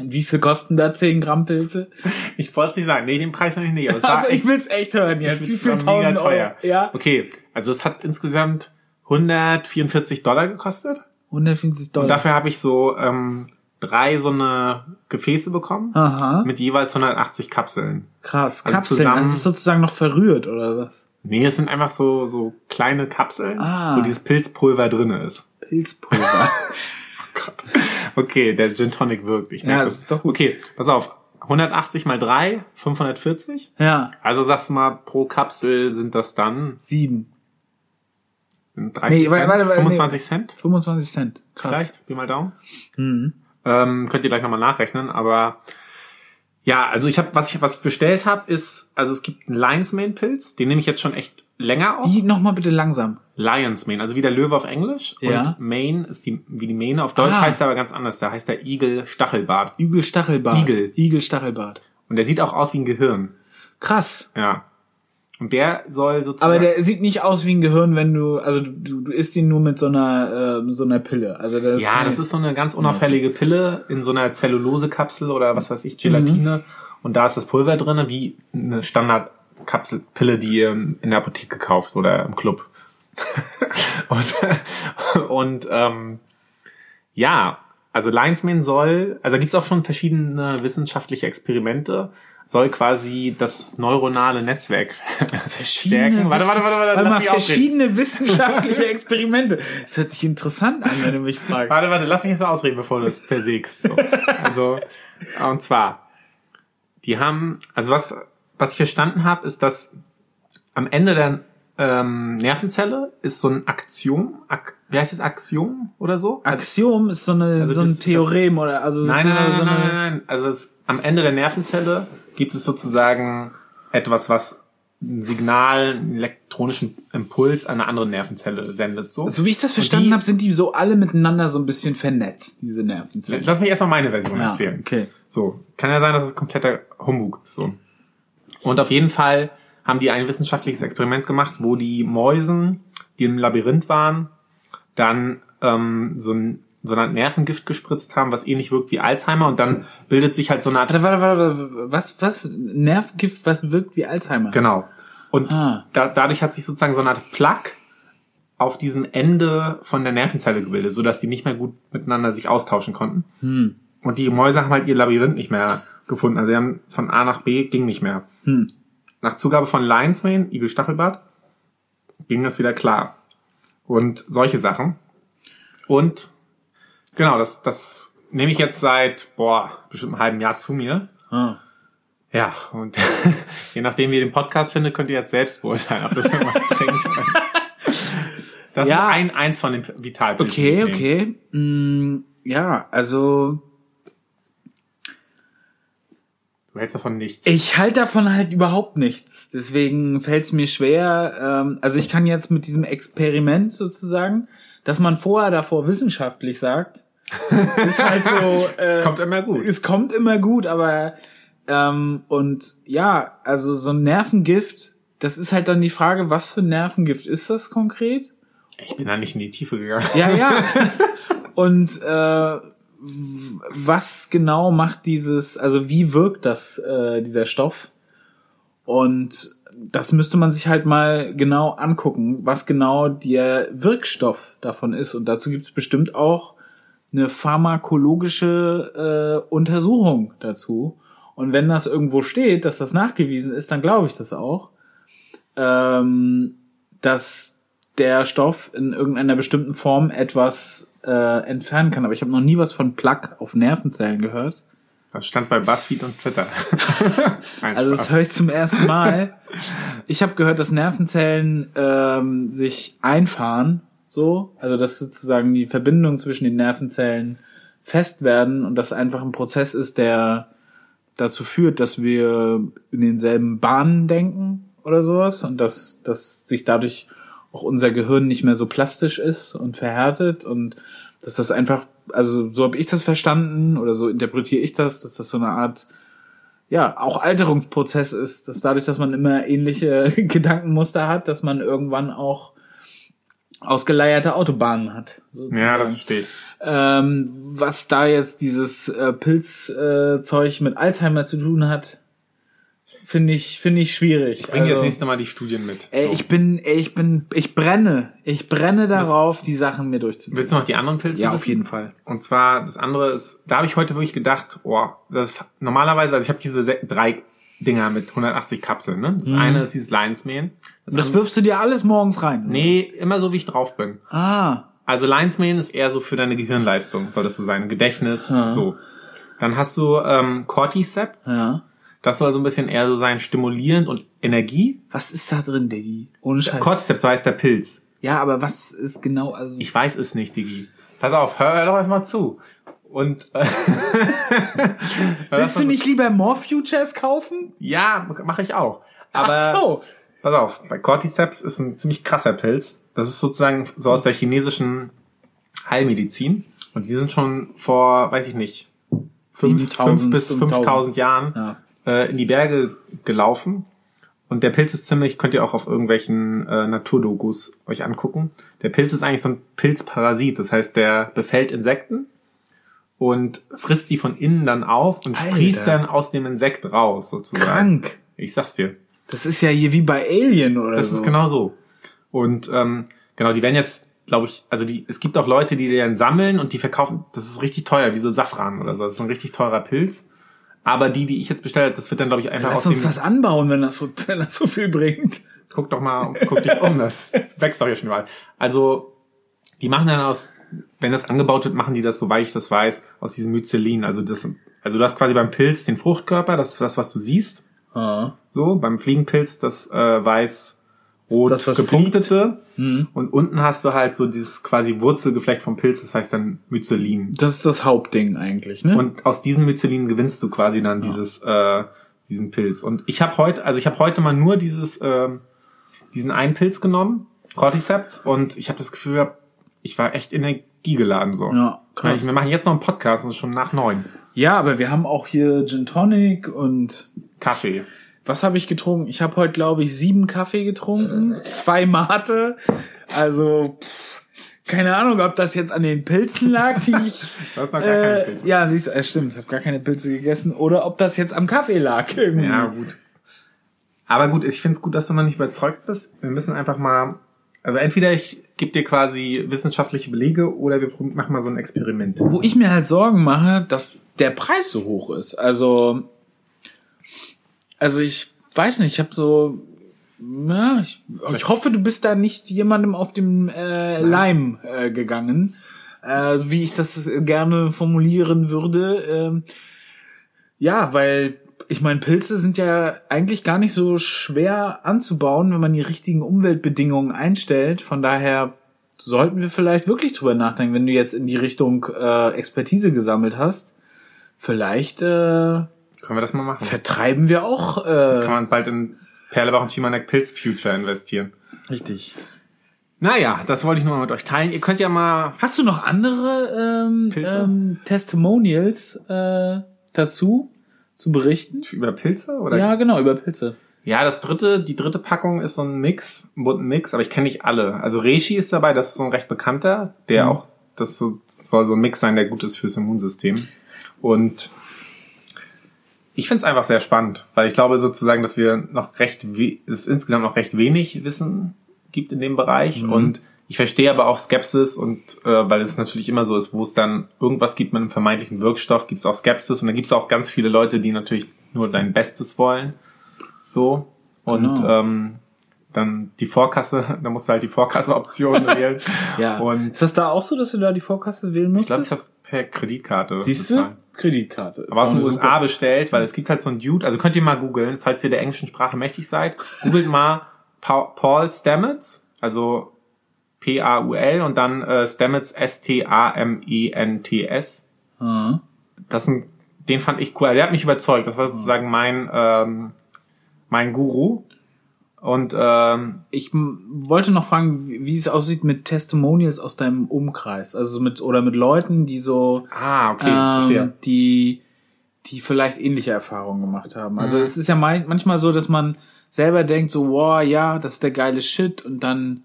B: Und wie viel kosten da 10 Gramm Pilze?
A: ich wollte es nicht sagen, nee, den Preis noch nicht, aber es war
B: Also ich will's echt hören jetzt.
A: ich
B: Wie viel tausend
A: teuer.
B: Euro? Ja.
A: Okay, also es hat insgesamt 144 Dollar gekostet.
B: 150 Dollar.
A: Und dafür habe ich so ähm, drei so eine Gefäße bekommen
B: Aha.
A: mit jeweils 180 Kapseln.
B: Krass.
A: Also
B: Kapseln.
A: zusammen-
B: Das ist sozusagen noch verrührt, oder was?
A: Nee, es sind einfach so so kleine Kapseln,
B: Ah.
A: wo dieses Pilzpulver drinne ist.
B: Pilzpulver.
A: Gott. Okay, der Gin Tonic wirkt. Ich merke
B: Ja, das ist doch gut.
A: Okay, pass auf. 180 mal 3, 540.
B: ja.
A: Also sagst du mal, pro Kapsel sind das dann
B: Sieben.
A: 30
B: Nee,
A: Cent,
B: warte, warte, warte,
A: 25 Cent
B: 25 Cent. Krass.
A: vielleicht, wie mal Daumen.
B: Mhm.
A: Ähm, könnt ihr gleich nochmal nachrechnen, aber ja, also ich habe, was ich, was ich bestellt habe, ist, also es gibt einen Lions Mane Pilz, den nehme ich jetzt schon echt länger auf.
B: Wie, nochmal bitte langsam.
A: Lions Mane, also wie der Löwe auf Englisch.
B: Ja.
A: Und Mane ist die, wie die Mähne. Auf Deutsch
B: Ah.
A: heißt er aber ganz anders. Da heißt der Igel Stachelbart.
B: Igel Stachelbart.
A: Igel.
B: Igel Stachelbart.
A: Und der sieht auch aus wie ein Gehirn.
B: Krass.
A: Ja. Und der soll sozusagen.
B: Aber der sieht nicht aus wie ein Gehirn, wenn du, also du, du isst ihn nur mit so einer, äh, so einer Pille. Also das
A: ja,
B: keine-
A: das ist so eine ganz unauffällige Pille in so einer Zellulosekapsel oder was weiß ich, Gelatine. Und da ist das Pulver drinne, wie eine Standardkapselpille, die ihr in der Apotheke kauft oder im Club. und und ähm, ja, also Linesman soll, also da gibt's auch schon verschiedene wissenschaftliche Experimente, soll quasi das neuronale Netzwerk stärken. Warte, warte, warte, warte,
B: Warte
A: lass ausreden.
B: verschiedene wissenschaftliche Experimente. Das hört sich interessant an, wenn du mich fragst.
A: Warte, warte, lass mich jetzt mal ausreden, bevor du es zersägst. So. Also, und zwar, die haben, also was, was ich verstanden habe, ist, dass am Ende der ähm, Nervenzelle ist so ein Axiom, Ak, wie heißt es, Axiom oder so?
B: Axiom ist so, eine,
A: Also
B: so ein
A: das-
B: Theorem oder also
A: Nein,
B: ist
A: nein,
B: so
A: nein,
B: eine,
A: nein, nein, nein. Also es, am Ende der Nervenzelle gibt es sozusagen etwas, was ein Signal, einen elektronischen Impuls an eine andere Nervenzelle sendet. So.
B: So wie ich das verstanden habe, sind die so alle miteinander so ein bisschen vernetzt, diese Nervenzellen.
A: Lass mich erstmal meine Version
B: Ja,
A: erzählen.
B: okay.
A: So, kann ja sein, dass es kompletter Humbug ist. So. Und auf jeden Fall haben die ein wissenschaftliches Experiment gemacht, wo die Mäusen, die im Labyrinth waren, dann ähm, so ein so eine Art Nervengift gespritzt haben, was ähnlich wirkt wie Alzheimer und dann bildet sich halt so eine Art
B: Warte, warte, warte, was, was? Nervengift, was wirkt wie Alzheimer?
A: Genau. Und
B: Ah.
A: da, dadurch hat sich sozusagen so eine Art Plug auf diesem Ende von der Nervenzelle gebildet, sodass die nicht mehr gut miteinander sich austauschen konnten.
B: Hm.
A: Und die Mäuse haben halt ihr Labyrinth nicht mehr gefunden. Also sie haben von A nach B ging nicht mehr.
B: Hm.
A: Nach Zugabe von Lionsmane, Igel Stachelbart, ging das wieder klar. Und solche Sachen. Und genau, das, das nehme ich jetzt seit, boah, bestimmt einem halben Jahr zu mir.
B: Ah.
A: Ja, und je nachdem, wie ihr den Podcast findet, könnt ihr jetzt selbst beurteilen, ob das irgendwas bringt. Das
B: Ja.
A: ist ein, eins von den Vitalpilzen.
B: Okay, okay. Mm, ja, also
A: Du hältst davon nichts.
B: ich halte davon halt überhaupt nichts. Deswegen fällt es mir schwer. Ähm, also ich kann jetzt mit diesem Experiment sozusagen, dass man vorher davor wissenschaftlich sagt, ist halt so. Äh,
A: Kommt immer gut.
B: es kommt immer gut, aber ähm, und ja, also so ein Nervengift, das ist halt dann die Frage, was für ein Nervengift ist das konkret?
A: Ich bin da nicht in die Tiefe gegangen.
B: Ja, ja. Und äh, was genau macht dieses, also wie wirkt das, äh, dieser Stoff? Und das müsste man sich halt mal genau angucken, was genau der Wirkstoff davon ist. Und dazu gibt es bestimmt auch eine pharmakologische äh, Untersuchung dazu. Und wenn das irgendwo steht, dass das nachgewiesen ist, dann glaube ich das auch, ähm, dass der Stoff in irgendeiner bestimmten Form etwas äh, entfernen kann. Aber ich habe noch nie was von Plaque auf Nervenzellen gehört.
A: Das stand bei BuzzFeed und Twitter.
B: Also das höre ich zum ersten Mal. Ich habe gehört, dass Nervenzellen ähm, sich einfahren, so, also dass sozusagen die Verbindungen zwischen den Nervenzellen fest werden und das einfach ein Prozess ist, der dazu führt, dass wir in denselben Bahnen denken oder sowas und dass, dass sich dadurch auch unser Gehirn nicht mehr so plastisch ist und verhärtet und dass das einfach, also so habe ich das verstanden oder so interpretiere ich das, dass das so eine Art ja, auch Alterungsprozess ist, dass dadurch, dass man immer ähnliche Gedankenmuster hat, dass man irgendwann auch ausgeleierte Autobahnen hat. sozusagen.
A: Ja, das versteht.
B: ähm, was da jetzt dieses äh, Pilzzeug äh, mit Alzheimer zu tun hat, finde ich finde ich schwierig.
A: Ich bring dir das
B: Also,
A: nächste Mal die Studien mit.
B: Ey,
A: So.
B: ich bin, ey, ich bin, ich brenne, ich brenne darauf, die Sachen mir durchzuführen.
A: Willst du noch die anderen Pilze
B: Ja, auf jeden Fall.
A: Und zwar, das andere ist, da habe ich heute wirklich gedacht, oh, das normalerweise, also ich habe diese se- drei Dinger mit 180 Kapseln, ne? Das eine ist dieses Lions Mane. Das
B: Und das wirfst du dir alles morgens rein.
A: Nee, immer so, wie ich drauf bin.
B: Ah,
A: Also Lions Mane ist eher so für deine Gehirnleistung, soll das so sein, Gedächtnis,
B: Ja.
A: so. Dann hast du ähm, Cordyceps.
B: ja.
A: Das soll so ein bisschen eher so sein, stimulierend und Energie.
B: Was ist da drin, Diggi? Ohne Scheiß.
A: Cordyceps, so heißt der Pilz.
B: Ja, aber was ist genau, also.
A: Ich weiß es nicht, Digi. Pass auf, hör doch erstmal zu. Und äh,
B: Willst du nicht lieber More Futures kaufen?
A: Ja, mache ich auch. Aber
B: Ach so.
A: Pass auf, bei Cordyceps ist ein ziemlich krasser Pilz. Das ist sozusagen so aus der chinesischen Heilmedizin. Und die sind schon vor, weiß ich nicht, fünf,
B: 7000,
A: fünf bis 5000 Jahren
B: Ja.
A: äh, in die Berge gelaufen. Und der Pilz ist ziemlich, könnt ihr auch auf irgendwelchen äh, Naturdokus euch angucken. Der Pilz ist eigentlich so ein Pilzparasit. Das heißt, der befällt Insekten und frisst die von innen dann auf und
B: Alter.
A: sprießt dann aus dem Insekt raus, sozusagen.
B: Krank.
A: Ich sag's dir.
B: Das ist ja hier wie bei Alien oder
A: Das
B: so.
A: ist genau so. Und ähm, genau, die werden jetzt, glaube ich, also die, es gibt auch Leute, die die dann sammeln und die verkaufen, das ist richtig teuer, wie so Safran oder so. Das ist ein richtig teurer Pilz. Aber die, die ich jetzt bestellt habe, das wird dann, glaube ich, einfach
B: Lass
A: aus
B: uns
A: dem.
B: das anbauen, wenn das so, wenn das so viel bringt.
A: Guck doch mal, guck dich um, das wächst doch hier schon überall. Also, die machen dann aus, wenn das angebaut wird, machen die das, soweit ich das weiß, aus diesem Myzelin. Also das, also du hast quasi beim Pilz den Fruchtkörper, das ist das, was du siehst. So, beim Fliegenpilz das äh, weiß, rot
B: Das, was
A: gepunktete.
B: Mhm.
A: Und unten hast du halt so dieses quasi Wurzelgeflecht vom Pilz, das heißt dann Myzelin.
B: Das ist das Hauptding eigentlich, ne?
A: Und aus diesem Myzelin gewinnst du quasi dann dieses, äh, diesen Pilz. Und ich habe heute, also ich habe heute mal nur dieses, ähm, diesen einen Pilz genommen, Cordyceps, und ich habe das Gefühl, ich war echt energiegeladen so.
B: Ja,
A: krass.
B: krass.
A: Wir machen jetzt noch einen Podcast und es ist schon nach neun.
B: Ja, aber wir haben auch hier Gin Tonic und
A: Kaffee.
B: was habe ich getrunken? Ich habe heute, glaube ich, sieben Kaffee getrunken, zwei Mate. Also, pff, keine Ahnung, ob das jetzt an den Pilzen lag, die ich.
A: Du hast noch gar keine
B: Äh,
A: Pilze.
B: ja, siehst du, äh, stimmt, ich habe gar keine Pilze gegessen. Oder ob das jetzt am Kaffee lag. Irgendwie.
A: Ja, gut. Aber gut, ich finde es gut, dass du noch nicht überzeugt bist. Wir müssen einfach mal, also entweder ich gebe dir quasi wissenschaftliche Belege oder wir machen mal so ein Experiment.
B: Wo ich mir halt Sorgen mache, dass der Preis so hoch ist. Also, also ich weiß nicht, ich habe so, ja, ich, ich hoffe, du bist da nicht jemandem auf dem äh, Leim äh, gegangen. äh, wie ich das gerne formulieren würde. Ähm, ja, weil ich meine, Pilze sind ja eigentlich gar nicht so schwer anzubauen, wenn man die richtigen Umweltbedingungen einstellt. Von daher sollten wir vielleicht wirklich drüber nachdenken, wenn du jetzt in die Richtung äh, Expertise gesammelt hast. Vielleicht äh,
A: Können wir das mal machen?
B: vertreiben wir auch.
A: Kann
B: Äh,
A: man bald in Perlebach und Chimanek Pilz Future investieren.
B: richtig.
A: Naja, das wollte ich nur mal mit euch teilen. Ihr könnt ja mal.
B: Hast du noch andere ähm,
A: Pilze?
B: ähm, Testimonials äh, dazu zu berichten?
A: Über Pilze? Oder?
B: Ja, genau, über Pilze.
A: Ja, das dritte, die dritte Packung ist so ein Mix, ein bunten Mix, aber ich kenne nicht alle. Also Reishi ist dabei, das ist so ein recht bekannter, der
B: Mhm.
A: auch, das so, soll so ein Mix sein, der gut ist fürs Immunsystem. Und ich finde es einfach sehr spannend, weil ich glaube sozusagen, dass wir noch recht, es insgesamt noch recht wenig Wissen gibt in dem Bereich
B: Mhm.
A: und ich verstehe aber auch Skepsis und äh, weil es natürlich immer so ist, wo es dann irgendwas gibt mit einem vermeintlichen Wirkstoff, gibt es auch Skepsis und dann gibt es auch ganz viele Leute, die natürlich nur dein Bestes wollen. So. Und
B: Genau.
A: ähm, dann die Vorkasse, da musst du halt die Vorkasse-Option wählen.
B: Ja.
A: Und
B: ist das da auch so, dass du da die Vorkasse wählen
A: ich glaube,
B: musst?
A: ich habe per Kreditkarte.
B: Siehst du? Kreditkarte. Ist
A: Aber aus den USA bestellt, weil es gibt halt so einen Dude, also könnt ihr mal googeln, falls ihr der englischen Sprache mächtig seid, googelt mal Pa- Paul Stamets, also P-A-U-L und dann äh, Stamets S-T-A-M-E-N-T-S.
B: Ah.
A: Das sind, den fand ich cool. Der hat mich überzeugt. Das war sozusagen mein, ähm, mein Guru. Und ähm,
B: Ich wollte noch fragen, wie wie es aussieht mit Testimonials aus deinem Umkreis, also mit oder mit Leuten, die so
A: ah, okay,
B: ähm,
A: verstehe.
B: die die vielleicht ähnliche Erfahrungen gemacht haben. Also
A: Mhm.
B: es ist ja manchmal so, dass man selber denkt so, wow, ja, das ist der geile Shit und dann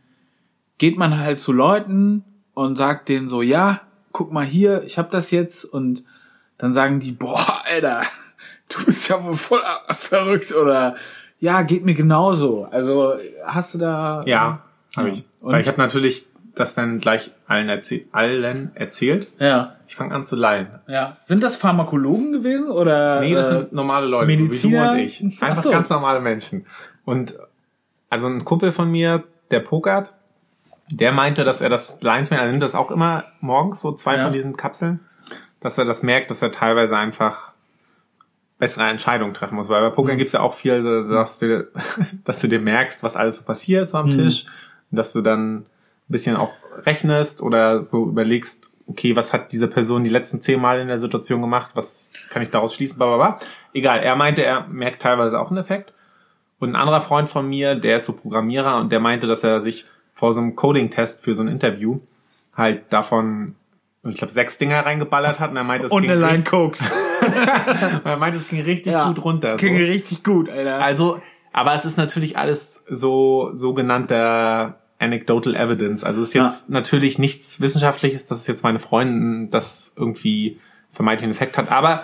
B: geht man halt zu Leuten und sagt denen so, ja, guck mal hier, ich hab das jetzt und dann sagen die, boah, Alter, du bist ja wohl voll verrückt oder ja, geht mir genauso. Also hast du da
A: Ja, habe
B: Ja.
A: ich.
B: Und-
A: Weil ich habe natürlich das dann gleich allen, erzäh allen erzählt.
B: Ja,
A: Ich fange an zu lallen.
B: ja. Sind das Pharmakologen gewesen oder
A: Nee, das
B: äh,
A: sind normale Leute, so wie
B: Mediziner?
A: du und ich.
B: Ach
A: Einfach
B: so.
A: ganz normale Menschen. Und also ein Kumpel von mir, der pokert, der meinte, dass er das Lines mehr, er nimmt das auch immer morgens, so zwei
B: Ja.
A: von diesen Kapseln, dass er das merkt, dass er teilweise einfach bessere Entscheidungen treffen muss. Weil bei Pokern gibt's ja auch viel, dass du, dass du dir merkst, was alles so passiert so am
B: Mhm.
A: Tisch. Dass du dann ein bisschen auch rechnest oder so überlegst, okay, was hat diese Person die letzten zehn Mal in der Situation gemacht? Was kann ich daraus schließen? Blablabla. Egal, er meinte, er merkt teilweise auch einen Effekt. Und ein anderer Freund von mir, der ist so Programmierer und der meinte, dass er sich vor so einem Coding-Test für so ein Interview halt davon, ich glaube, sechs Dinger reingeballert hat und er meinte, es
B: und
A: ging
B: Line
A: richtig,
B: Cokes.
A: und er meinte, es ging richtig
B: Ja.
A: gut runter.
B: Ging
A: So.
B: richtig gut, Alter.
A: Also, aber es ist natürlich alles so sogenannter anecdotal evidence. Also es ist jetzt natürlich nichts Wissenschaftliches, dass es jetzt meine Freundin das irgendwie vermeintlich einen Effekt hat. Aber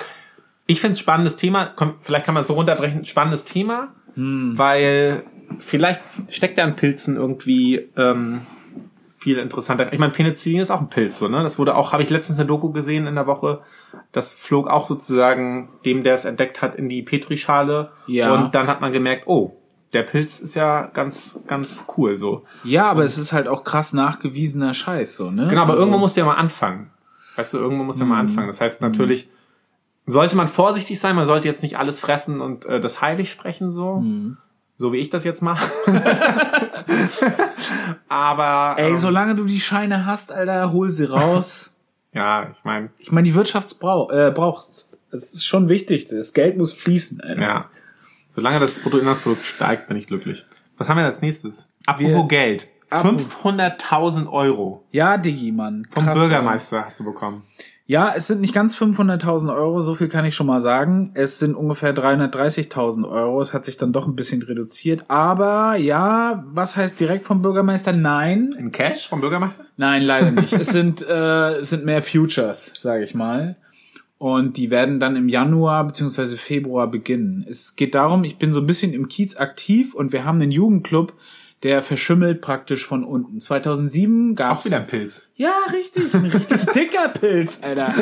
A: ich finde es spannendes Thema. Vielleicht kann man es so runterbrechen. Spannendes Thema, weil vielleicht steckt ja an Pilzen irgendwie ähm, viel interessanter. Ich meine, Penicillin ist auch ein Pilz, so ne? Das wurde auch, habe ich letztens eine Doku gesehen in der Woche. Das flog auch sozusagen dem, der es entdeckt hat, in die Petrischale.
B: Ja.
A: Und dann hat man gemerkt, oh, der Pilz ist ja ganz, ganz cool so.
B: ja, aber es ist halt auch krass nachgewiesener Scheiß, so, ne?
A: Genau, aber
B: Also-
A: irgendwo musst du ja mal anfangen. Weißt du, irgendwo musst du ja mal
B: Mhm.
A: anfangen. Das heißt natürlich, sollte man vorsichtig sein, man sollte jetzt nicht alles fressen und äh, das heilig sprechen so.
B: Mhm.
A: So wie ich das jetzt mache. aber
B: Ey,
A: ähm,
B: solange du die Scheine hast, Alter, hol sie raus.
A: ja, ich meine,
B: ich meine, die Wirtschaft äh, braucht's. Es ist schon wichtig. Das Geld muss fließen, Alter.
A: ja. Solange das Bruttoinlandsprodukt steigt, bin ich glücklich. Was haben wir als nächstes? Apropos Geld.
B: Apropos-
A: 500.000 Euro
B: Ja, Diggi, Mann.
A: vom
B: Krass,
A: Bürgermeister hast du bekommen.
B: Ja, es sind nicht ganz 500.000 Euro, so viel kann ich schon mal sagen. Es sind ungefähr 330.000 Euro. Es hat sich dann doch ein bisschen reduziert. Aber ja, was heißt direkt vom Bürgermeister? Nein.
A: In Cash vom Bürgermeister?
B: Nein, leider nicht. es sind äh, es sind mehr Futures, sage ich mal. Und die werden dann im Januar beziehungsweise Februar beginnen. Es geht darum, ich bin so ein bisschen im Kiez aktiv und wir haben einen Jugendclub, der verschimmelt praktisch von unten. 2007 gab's
A: Auch wieder ein Pilz.
B: ja, richtig, ein richtig dicker Pilz, Alter.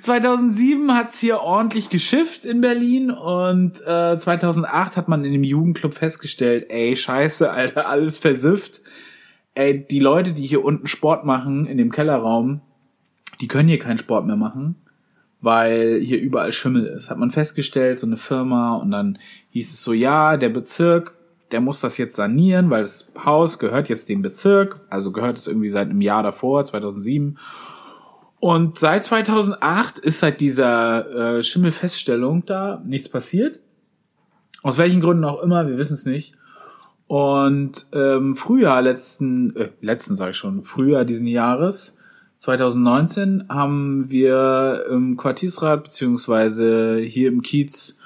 B: 2007 hat's hier ordentlich geschifft in Berlin und äh, 2008 hat man in dem Jugendclub festgestellt, ey, scheiße, Alter, alles versifft. Ey, die Leute, die hier unten Sport machen in dem Kellerraum, die können hier keinen Sport mehr machen, weil hier überall Schimmel ist. Hat man festgestellt, so eine Firma und dann hieß es so, ja, der Bezirk, der muss das jetzt sanieren, weil das Haus gehört jetzt dem Bezirk, also gehört es irgendwie seit einem Jahr davor, 2007. Und seit 2008 ist seit dieser äh, Schimmelfeststellung da nichts passiert. Aus welchen Gründen auch immer, wir wissen es nicht. Und ähm, Frühjahr letzten, äh, letzten sage ich schon, Frühjahr diesen Jahres, 2019, haben wir im Quartiersrat beziehungsweise hier im Kiez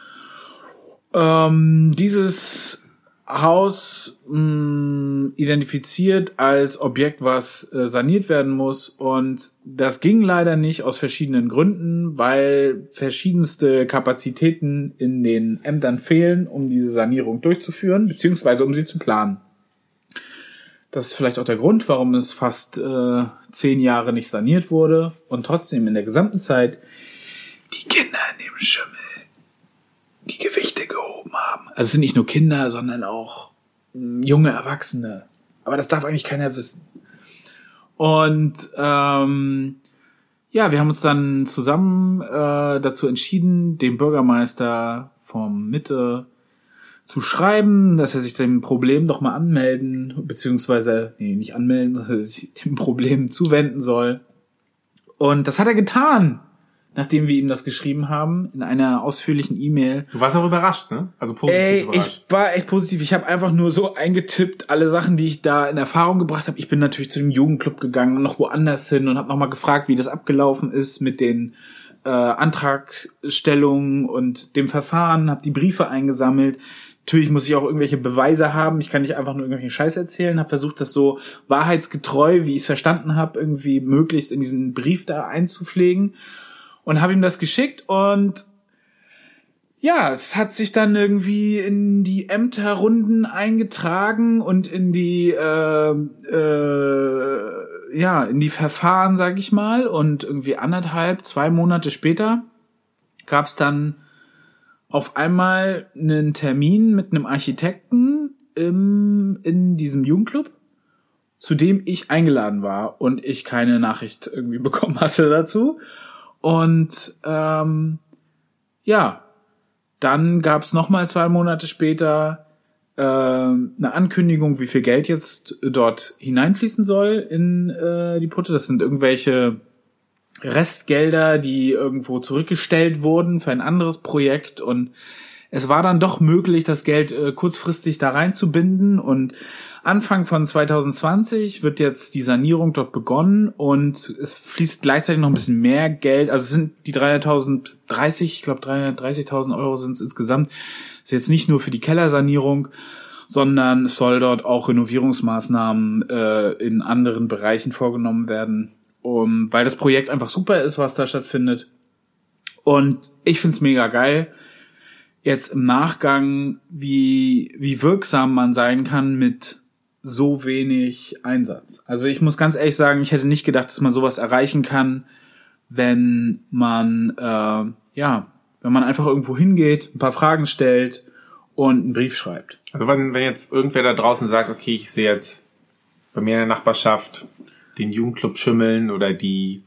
B: ähm, dieses Haus mh, identifiziert als Objekt, was äh, saniert werden muss. Und das ging leider nicht aus verschiedenen Gründen, weil verschiedenste Kapazitäten in den Ämtern fehlen, um diese Sanierung durchzuführen, beziehungsweise um sie zu planen. Das ist vielleicht auch der Grund, warum es fast äh, zehn Jahre nicht saniert wurde und trotzdem in der gesamten Zeit die Kinder in dem Schimmel die Gewichte gehoben haben. Also es sind nicht nur Kinder, sondern auch mh, junge Erwachsene. Aber das darf eigentlich keiner wissen. Und ähm, ja, wir haben uns dann zusammen äh, dazu entschieden, dem Bürgermeister vom Mitte zu schreiben, dass er sich dem Problem doch mal anmelden, beziehungsweise, nee, nicht anmelden, dass er sich dem Problem zuwenden soll. Und das hat er getan nachdem wir ihm das geschrieben haben, in einer ausführlichen E-Mail.
A: Du warst auch überrascht, ne? Also positiv
B: Ey,
A: überrascht.
B: ich war echt positiv. Ich habe einfach nur so eingetippt, alle Sachen, die ich da in Erfahrung gebracht habe. Ich bin natürlich zu dem Jugendclub gegangen und noch woanders hin und habe nochmal gefragt, wie das abgelaufen ist mit den äh, Antragstellungen und dem Verfahren, habe die Briefe eingesammelt. Natürlich muss ich auch irgendwelche Beweise haben. Ich kann nicht einfach nur irgendwelchen Scheiß erzählen. Habe versucht, das so wahrheitsgetreu, wie ich es verstanden habe, irgendwie möglichst in diesen Brief da einzupflegen und habe ihm das geschickt und ja, es hat sich dann irgendwie in die Ämterrunden eingetragen und in die äh, äh, ja in die Verfahren, sag ich mal, und irgendwie anderthalb, zwei Monate später gab es dann auf einmal einen Termin mit einem Architekten im, in diesem Jugendclub, zu dem ich eingeladen war und ich keine Nachricht irgendwie bekommen hatte dazu. Und ähm, ja, dann gab es nochmal zwei Monate später äh, eine Ankündigung, wie viel Geld jetzt dort hineinfließen soll in äh, die Putte. Das sind irgendwelche Restgelder, die irgendwo zurückgestellt wurden für ein anderes Projekt und es war dann doch möglich, das Geld äh, kurzfristig da reinzubinden und Anfang von 2020 wird jetzt die Sanierung dort begonnen und es fließt gleichzeitig noch ein bisschen mehr Geld. Also es sind die 300.000, 30, ich glaube 330.000 Euro sind es insgesamt. Das ist jetzt nicht nur für die Kellersanierung, sondern es soll dort auch Renovierungsmaßnahmen äh, in anderen Bereichen vorgenommen werden, um, weil das Projekt einfach super ist, was da stattfindet. Und ich find's mega geil jetzt im Nachgang, wie, wie wirksam man sein kann mit so wenig Einsatz. Also ich muss ganz ehrlich sagen, ich hätte nicht gedacht, dass man sowas erreichen kann, wenn man, äh, ja, wenn man einfach irgendwo hingeht, ein paar Fragen stellt und einen Brief schreibt.
A: Also wenn, wenn jetzt irgendwer da draußen sagt, okay, ich sehe jetzt bei mir in der Nachbarschaft den Jugendclub schimmeln oder die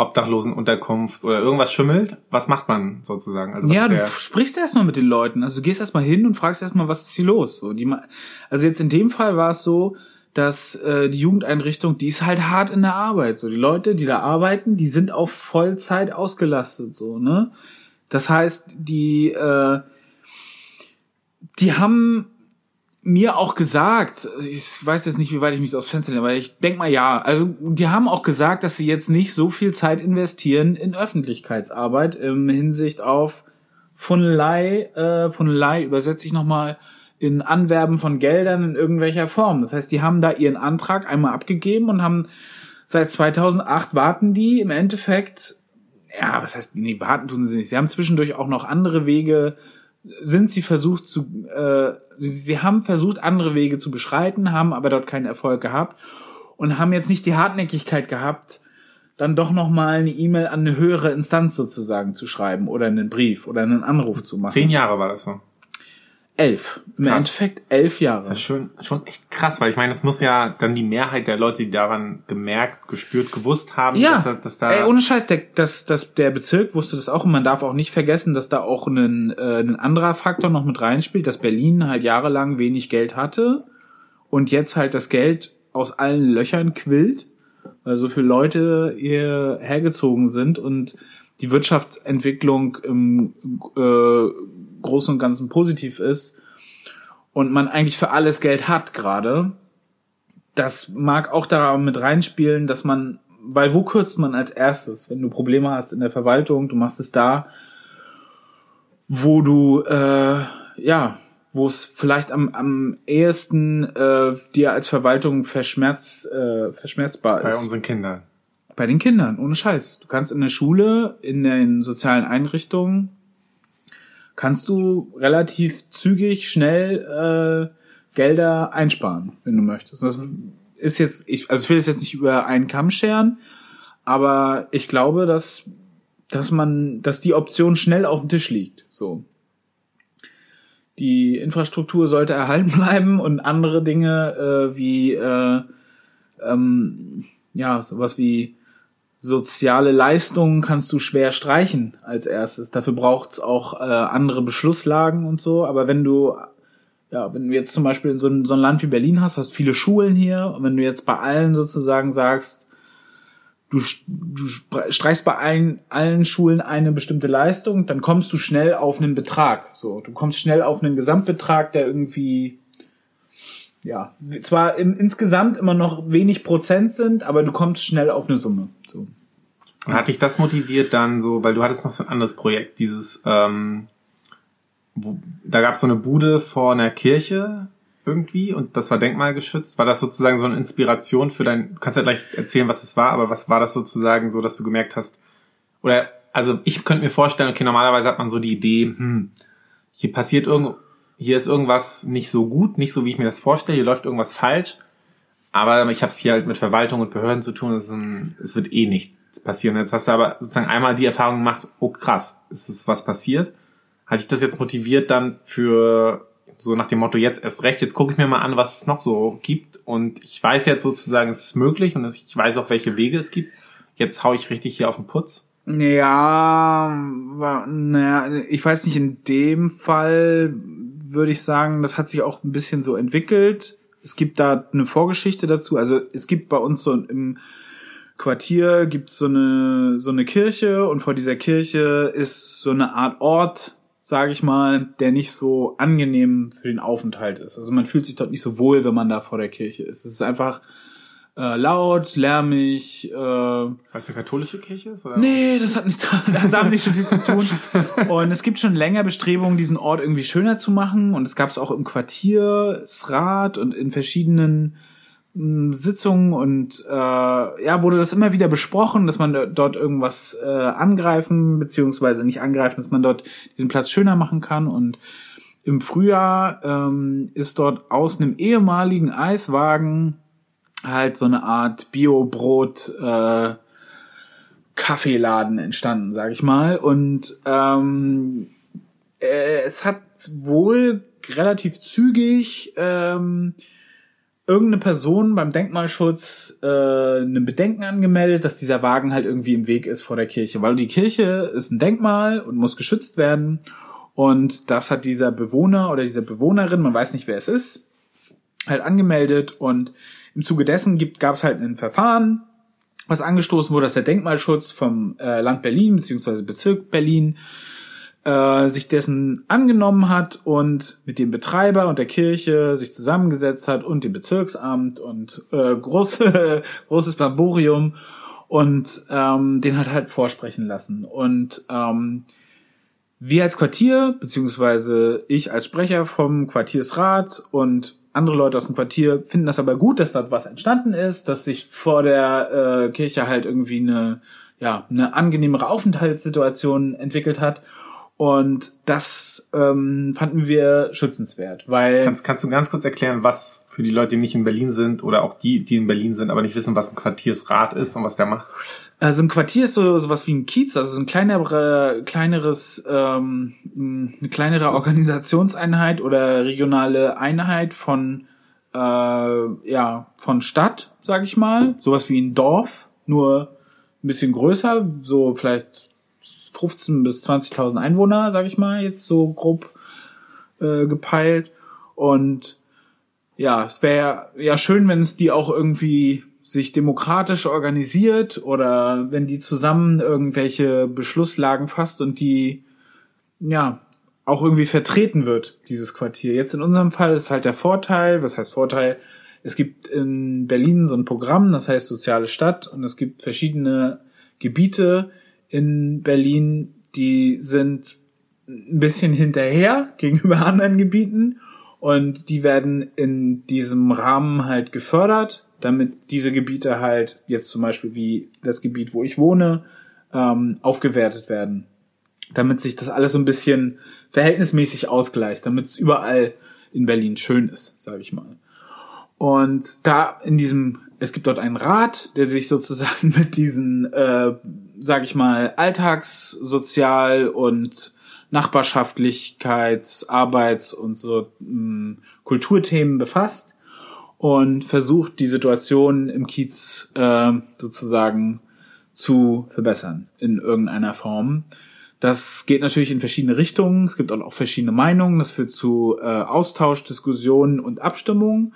A: Obdachlosenunterkunft oder irgendwas schimmelt, was macht man sozusagen? Also
B: Ja, du sprichst erstmal mit den Leuten. Also du gehst erstmal hin und fragst erstmal, was ist hier los? So, die, also jetzt in dem Fall war es so, dass äh, die Jugendeinrichtung, die ist halt hart in der Arbeit. So die Leute, die da arbeiten, die sind auf Vollzeit ausgelastet. So ne. Das heißt, die äh, die haben mir auch gesagt, ich weiß jetzt nicht, wie weit ich mich aus Fenster lehne, aber ich denk mal ja. Also die haben auch gesagt, dass sie jetzt nicht so viel Zeit investieren in Öffentlichkeitsarbeit im Hinsicht auf Funnelei, äh, Funnelei übersetze ich nochmal in Anwerben von Geldern in irgendwelcher Form. Das heißt, die haben da ihren Antrag einmal abgegeben und haben seit 2008 warten die im Endeffekt, ja, was heißt, nee, warten tun sie nicht. Sie haben zwischendurch auch noch andere Wege, sind sie versucht zu, äh, sie, sie haben versucht, andere Wege zu beschreiten, haben aber dort keinen Erfolg gehabt und haben jetzt nicht die Hartnäckigkeit gehabt, dann doch noch mal eine E-Mail an eine höhere Instanz sozusagen zu schreiben oder einen Brief oder einen Anruf zu machen.
A: Zehn Jahre war das so.
B: Elf. Im
A: Krass.
B: Endeffekt elf Jahre.
A: Das ist schon, schon echt krass, weil ich meine, das muss ja dann die Mehrheit der Leute, die daran gemerkt, gespürt, gewusst haben,
B: Ja,
A: dass, dass da
B: Ey, ohne Scheiß, der, das, das, der Bezirk wusste das auch und man darf auch nicht vergessen, dass da auch ein, äh, ein anderer Faktor noch mit reinspielt, dass Berlin halt jahrelang wenig Geld hatte und jetzt halt das Geld aus allen Löchern quillt, weil so viele Leute hier hergezogen sind und die Wirtschaftsentwicklung im äh, Großen und Ganzen positiv ist und man eigentlich für alles Geld hat gerade das mag auch da mit reinspielen, dass man, weil wo kürzt man als erstes, wenn du Probleme hast in der Verwaltung, du machst es da, wo du, äh, ja, wo es vielleicht am, am ehesten äh, dir als Verwaltung verschmerz, äh, verschmerzbar
A: bei
B: ist.
A: unseren Kindern.
B: Bei den Kindern, ohne Scheiß. Du kannst in der Schule, in den sozialen Einrichtungen, kannst du relativ zügig, schnell äh, Gelder einsparen, wenn du möchtest. Das ist jetzt, ich, also ich will es jetzt nicht über einen Kamm scheren, aber ich glaube, dass, dass man, dass die Option schnell auf dem Tisch liegt. So. Die Infrastruktur sollte erhalten bleiben und andere Dinge äh, wie äh, ähm, ja sowas wie soziale Leistungen kannst du schwer streichen als erstes. Dafür braucht's auch äh, andere Beschlusslagen und so. Aber wenn du, ja, wenn du jetzt zum Beispiel in so ein, so ein Land wie Berlin hast, hast viele Schulen hier, und wenn du jetzt bei allen sozusagen sagst, du, du streichst bei allen, allen Schulen eine bestimmte Leistung, dann kommst du schnell auf einen Betrag. So, du kommst schnell auf einen Gesamtbetrag, der irgendwie ja, zwar im, insgesamt immer noch wenig Prozent sind, aber du kommst schnell auf eine Summe. So.
A: Und hat dich das motiviert dann so, weil du hattest noch so ein anderes Projekt, dieses, ähm, wo, da gab es so eine Bude vor einer Kirche irgendwie und das war denkmalgeschützt. War das sozusagen so eine Inspiration für dein, du kannst ja gleich erzählen, was es war, aber was war das sozusagen so, dass du gemerkt hast, oder, also ich könnte mir vorstellen, okay, normalerweise hat man so die Idee, hm, hier passiert irgend, hier ist irgendwas nicht so gut, nicht so wie ich mir das vorstelle, hier läuft irgendwas falsch. Aber ich habe es hier halt mit Verwaltung und Behörden zu tun, es, es wird eh nichts passieren. Jetzt hast du aber sozusagen einmal die Erfahrung gemacht, oh krass, es ist was passiert. Hat dich das jetzt motiviert dann für so nach dem Motto, jetzt erst recht, jetzt gucke ich mir mal an, was es noch so gibt. Und ich weiß jetzt sozusagen, es ist möglich und ich weiß auch, welche Wege es gibt. Jetzt hau ich richtig hier auf den Putz.
B: Ja, naja, ich weiß nicht, in dem Fall würde ich sagen, das hat sich auch ein bisschen so entwickelt. Es gibt da eine Vorgeschichte dazu. Also es gibt bei uns so im Quartier gibt's so eine so eine Kirche und vor dieser Kirche ist so eine Art Ort, sage ich mal, der nicht so angenehm für den Aufenthalt ist. Also man fühlt sich dort nicht so wohl, wenn man da vor der Kirche ist. Es ist einfach äh, laut, lärmig, äh,
A: Weil es eine katholische Kirche ist? Oder?
B: Nee, das hat nicht, das damit nicht so viel zu tun. Und es gibt schon länger Bestrebungen, diesen Ort irgendwie schöner zu machen. Und es gab es auch im Quartiersrat und in verschiedenen mh, Sitzungen und äh, ja, wurde das immer wieder besprochen, dass man dort irgendwas äh, angreifen, beziehungsweise nicht angreifen, dass man dort diesen Platz schöner machen kann. Und im Frühjahr ähm, ist dort aus einem ehemaligen Eiswagen halt so eine Art Bio-Brot äh, Kaffeeladen entstanden, sag ich mal. Und ähm, äh, es hat wohl relativ zügig ähm, irgendeine Person beim Denkmalschutz äh, ein Bedenken angemeldet, dass dieser Wagen halt irgendwie im Weg ist vor der Kirche, weil die Kirche ist ein Denkmal und muss geschützt werden. Und das hat dieser Bewohner oder diese Bewohnerin, man weiß nicht, wer es ist, halt angemeldet. Und im Zuge dessen gab es halt ein Verfahren, was angestoßen wurde, dass der Denkmalschutz vom äh, Land Berlin beziehungsweise Bezirk Berlin äh, sich dessen angenommen hat und mit dem Betreiber und der Kirche sich zusammengesetzt hat und dem Bezirksamt und äh, große, großes Barborium und ähm, den hat halt vorsprechen lassen. Und ähm, wir als Quartier, beziehungsweise ich als Sprecher vom Quartiersrat und andere Leute aus dem Quartier finden das aber gut, dass dort was entstanden ist, dass sich vor der äh, Kirche halt irgendwie eine, ja, eine angenehmere Aufenthaltssituation entwickelt hat. Und das ähm, fanden wir schützenswert, weil
A: Kannst, kannst du ganz kurz erklären, was für die Leute, die nicht in Berlin sind oder auch die, die in Berlin sind, aber nicht wissen, was ein Quartiersrat ist und was der macht?
B: Also ein Quartier ist so sowas wie ein Kiez, also so ein kleinerer, kleineres, ähm, eine kleinere Organisationseinheit oder regionale Einheit von äh, ja von Stadt, sag ich mal, sowas wie ein Dorf, nur ein bisschen größer, so vielleicht 15 bis 20.000 Einwohner, sag ich mal, jetzt so grob äh, gepeilt und ja, es wäre ja schön, wenn es die auch irgendwie sich demokratisch organisiert oder wenn die zusammen irgendwelche Beschlusslagen fasst und die ja auch irgendwie vertreten wird, dieses Quartier. Jetzt in unserem Fall ist halt der Vorteil, was heißt Vorteil? Es gibt in Berlin so ein Programm, das heißt Soziale Stadt und es gibt verschiedene Gebiete in Berlin, die sind ein bisschen hinterher gegenüber anderen Gebieten und die werden in diesem Rahmen halt gefördert, damit diese Gebiete halt jetzt zum Beispiel wie das Gebiet, wo ich wohne, ähm, aufgewertet werden. Damit sich das alles so ein bisschen verhältnismäßig ausgleicht, damit es überall in Berlin schön ist, sage ich mal. Und da in diesem, es gibt dort einen Rat, der sich sozusagen mit diesen, äh, sage ich mal, Alltagssozial und Nachbarschaftlichkeits-, Arbeits- und so mh, Kulturthemen befasst und versucht, die Situation im Kiez äh, sozusagen zu verbessern in irgendeiner Form. Das geht natürlich in verschiedene Richtungen. Es gibt auch verschiedene Meinungen. Das führt zu äh, Austausch, Diskussionen und Abstimmungen.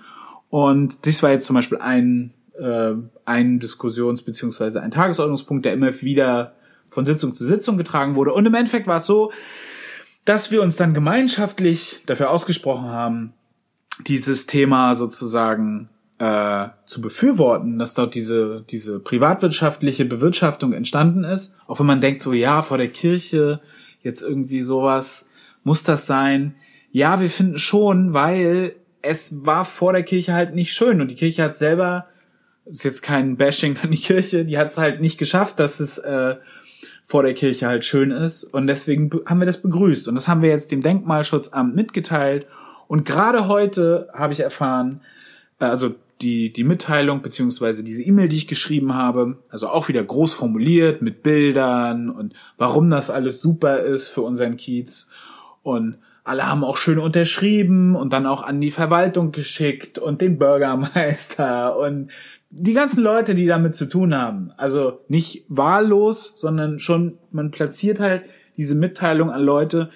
B: Und dies war jetzt zum Beispiel ein, äh, ein Diskussions- beziehungsweise ein Tagesordnungspunkt, der immer wieder von Sitzung zu Sitzung getragen wurde. Und im Endeffekt war es so, dass wir uns dann gemeinschaftlich dafür ausgesprochen haben, dieses Thema sozusagen äh, zu befürworten, dass dort diese, diese privatwirtschaftliche Bewirtschaftung entstanden ist. Auch wenn man denkt, so ja, vor der Kirche jetzt irgendwie sowas, muss das sein? Ja, wir finden schon, weil es war vor der Kirche halt nicht schön und die Kirche hat selber, ist jetzt kein Bashing an die Kirche, die hat es halt nicht geschafft, dass es äh, vor der Kirche halt schön ist. Und deswegen haben wir das begrüßt. Und das haben wir jetzt dem Denkmalschutzamt mitgeteilt. Und gerade heute habe ich erfahren, äh, also die, die Mitteilung beziehungsweise diese E-Mail, die ich geschrieben habe, also auch wieder groß formuliert mit Bildern und warum das alles super ist für unseren Kiez. Und alle haben auch schön unterschrieben und dann auch an die Verwaltung geschickt und den Bürgermeister und die ganzen Leute, die damit zu tun haben. Also nicht wahllos, sondern schon, man platziert halt diese Mitteilung an Leute,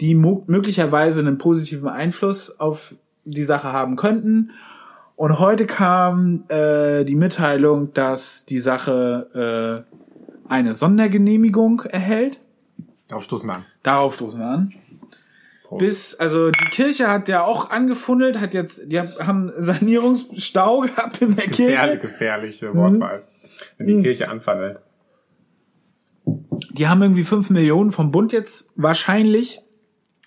B: die möglicherweise einen positiven Einfluss auf die Sache haben könnten. Und heute kam äh, die Mitteilung, dass die Sache äh, eine Sondergenehmigung erhält.
A: Darauf stoßen wir an.
B: Darauf stoßen wir an.
A: Prost.
B: Bis, also die Kirche hat ja auch angefundelt, hat jetzt, die haben Sanierungsstau gehabt in der Kirche.
A: gefährliche Wortwahl. Wenn die
B: Mhm.
A: Kirche anfandelt.
B: Die haben irgendwie fünf Millionen vom Bund jetzt wahrscheinlich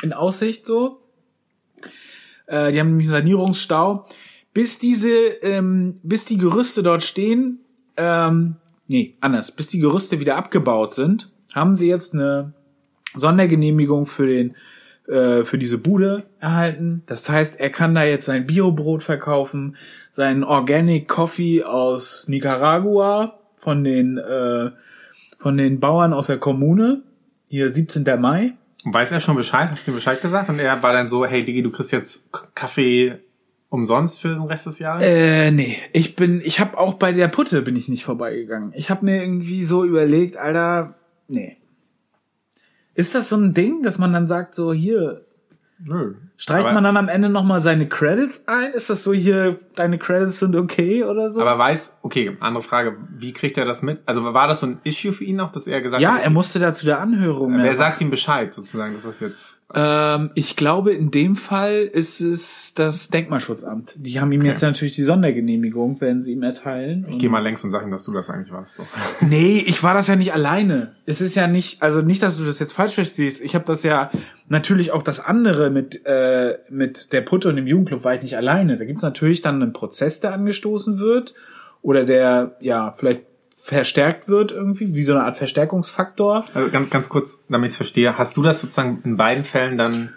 B: in Aussicht so. Äh, die haben nämlich einen Sanierungsstau. Bis diese, ähm, bis die Gerüste dort stehen, ähm, nee, anders, bis die Gerüste wieder abgebaut sind, haben sie jetzt eine Sondergenehmigung für den äh, für diese Bude erhalten. Das heißt, er kann da jetzt sein Biobrot verkaufen, seinen Organic Coffee aus Nicaragua von den äh, von den Bauern aus der Kommune. Hier 17. Mai.
A: Und weiß er schon Bescheid? Hast du ihm Bescheid gesagt? Und er war dann so, hey Digi, du kriegst jetzt Kaffee umsonst für den Rest des Jahres?
B: Äh, nee, ich bin, ich habe auch bei der Putte bin ich nicht vorbeigegangen. Ich habe mir irgendwie so überlegt, Alter, nee. Ist das so ein Ding, dass man dann sagt, so hier,
A: Nö.
B: Streicht
A: aber,
B: man dann am Ende nochmal seine Credits ein? Ist das so hier, deine Credits sind okay oder so?
A: aber weiß, okay, andere Frage, wie kriegt er das mit? Also war das so ein Issue für ihn noch, dass er gesagt
B: ja,
A: hat,
B: er musste da zu der Anhörung.
A: wer
B: ja.
A: sagt ihm Bescheid sozusagen, dass das jetzt
B: Ähm, ich glaube, in dem Fall ist es das Denkmalschutzamt. Die haben ihm
A: Okay.
B: jetzt natürlich die Sondergenehmigung, werden sie ihm erteilen.
A: Ich gehe mal längs und sag ihm, dass du das eigentlich warst. So.
B: Nee, ich war das ja nicht alleine. Es ist ja nicht, also nicht, dass du das jetzt falsch verstehst. Ich habe das ja natürlich auch das andere mit äh, mit der Putte und dem Jugendclub war ich nicht alleine. Da gibt's natürlich dann einen Prozess, der angestoßen wird oder der ja vielleicht verstärkt wird irgendwie, wie so eine Art Verstärkungsfaktor.
A: Also ganz, ganz kurz, damit ich es verstehe, hast du das sozusagen in beiden Fällen dann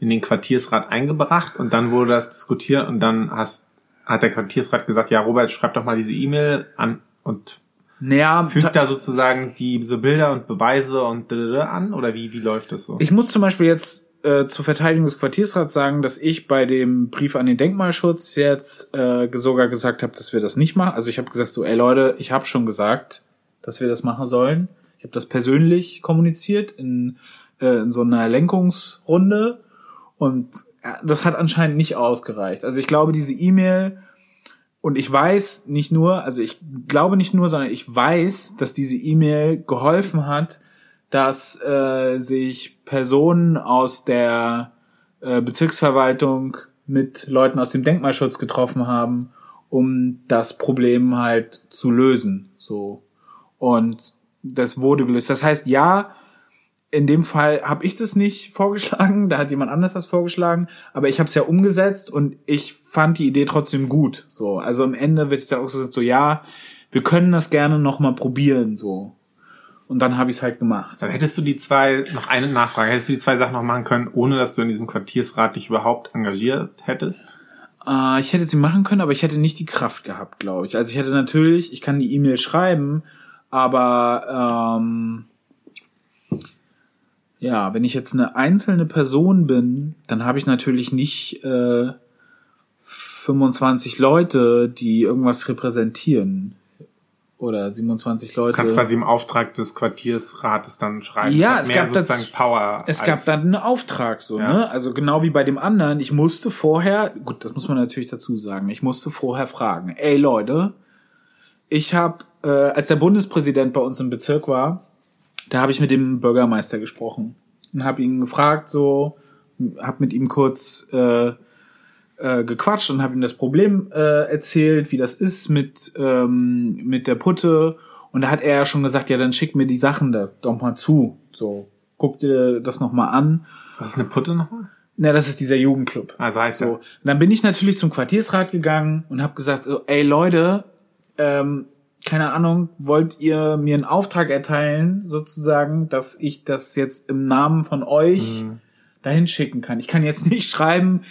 A: in den Quartiersrat eingebracht und dann wurde das diskutiert und dann hast, hat der Quartiersrat gesagt, ja, Robert, schreib doch mal diese E-Mail an und
B: Naja,
A: fügt da sozusagen diese Bilder und Beweise und an oder wie, wie läuft das so?
B: Ich muss zum Beispiel jetzt äh, zur Verteidigung des Quartiersrats sagen, dass ich bei dem Brief an den Denkmalschutz jetzt äh, sogar gesagt habe, dass wir das nicht machen. Also ich habe gesagt so, ey Leute, ich habe schon gesagt, dass wir das machen sollen. Ich habe das persönlich kommuniziert in, äh, in so einer Lenkungsrunde und äh, das hat anscheinend nicht ausgereicht. Also ich glaube, diese E-Mail und ich weiß nicht nur, also ich glaube nicht nur, sondern ich weiß, dass diese E-Mail geholfen hat, dass äh, sich Personen aus der äh, Bezirksverwaltung mit Leuten aus dem Denkmalschutz getroffen haben, um das Problem halt zu lösen. So und das wurde gelöst. Das heißt, ja, in dem Fall habe ich das nicht vorgeschlagen, da hat jemand anders das vorgeschlagen, aber ich habe es ja umgesetzt und ich fand die Idee trotzdem gut. So, also am Ende wird ich da auch so, so ja, wir können das gerne noch mal probieren, so. Und dann habe ich es halt gemacht.
A: Dann hättest du die zwei, noch eine Nachfrage, hättest du die zwei Sachen noch machen können, ohne dass du in diesem Quartiersrat dich überhaupt engagiert hättest?
B: Äh, ich hätte sie machen können, aber ich hätte nicht die Kraft gehabt, glaube ich. Also ich hätte natürlich, ich kann die E-Mail schreiben, aber ähm, ja, wenn ich jetzt eine einzelne Person bin, dann habe ich natürlich nicht äh, 25 Leute, die irgendwas repräsentieren. Oder 27 Leute.
A: Du kannst quasi im Auftrag des Quartiersrates dann schreiben.
B: Ja,
A: es,
B: es gab das-
A: sozusagen Power.
B: Es gab dann einen Auftrag so,
A: Ja.
B: ne? Also genau wie bei dem anderen, ich musste vorher, gut, das muss man natürlich dazu sagen, ich musste vorher fragen, ey Leute, ich habe, äh, als der Bundespräsident bei uns im Bezirk war, da habe ich mit dem Bürgermeister gesprochen und habe ihn gefragt, so, habe mit ihm kurz äh, äh, gequatscht und habe ihm das Problem äh, erzählt, wie das ist mit ähm, mit der Putte und da hat er ja schon gesagt, ja dann schick mir die Sachen da doch mal zu, so guck dir das noch mal an.
A: Was ist eine Putte nochmal?
B: Na, das ist dieser Jugendclub.
A: Also heißt
B: So,
A: so.
B: und dann bin ich natürlich zum Quartiersrat gegangen und habe gesagt, so, ey Leute, ähm, keine Ahnung, wollt ihr mir einen Auftrag erteilen, sozusagen, dass ich das jetzt im Namen von euch
A: Mhm.
B: dahin schicken kann. Ich kann jetzt nicht schreiben,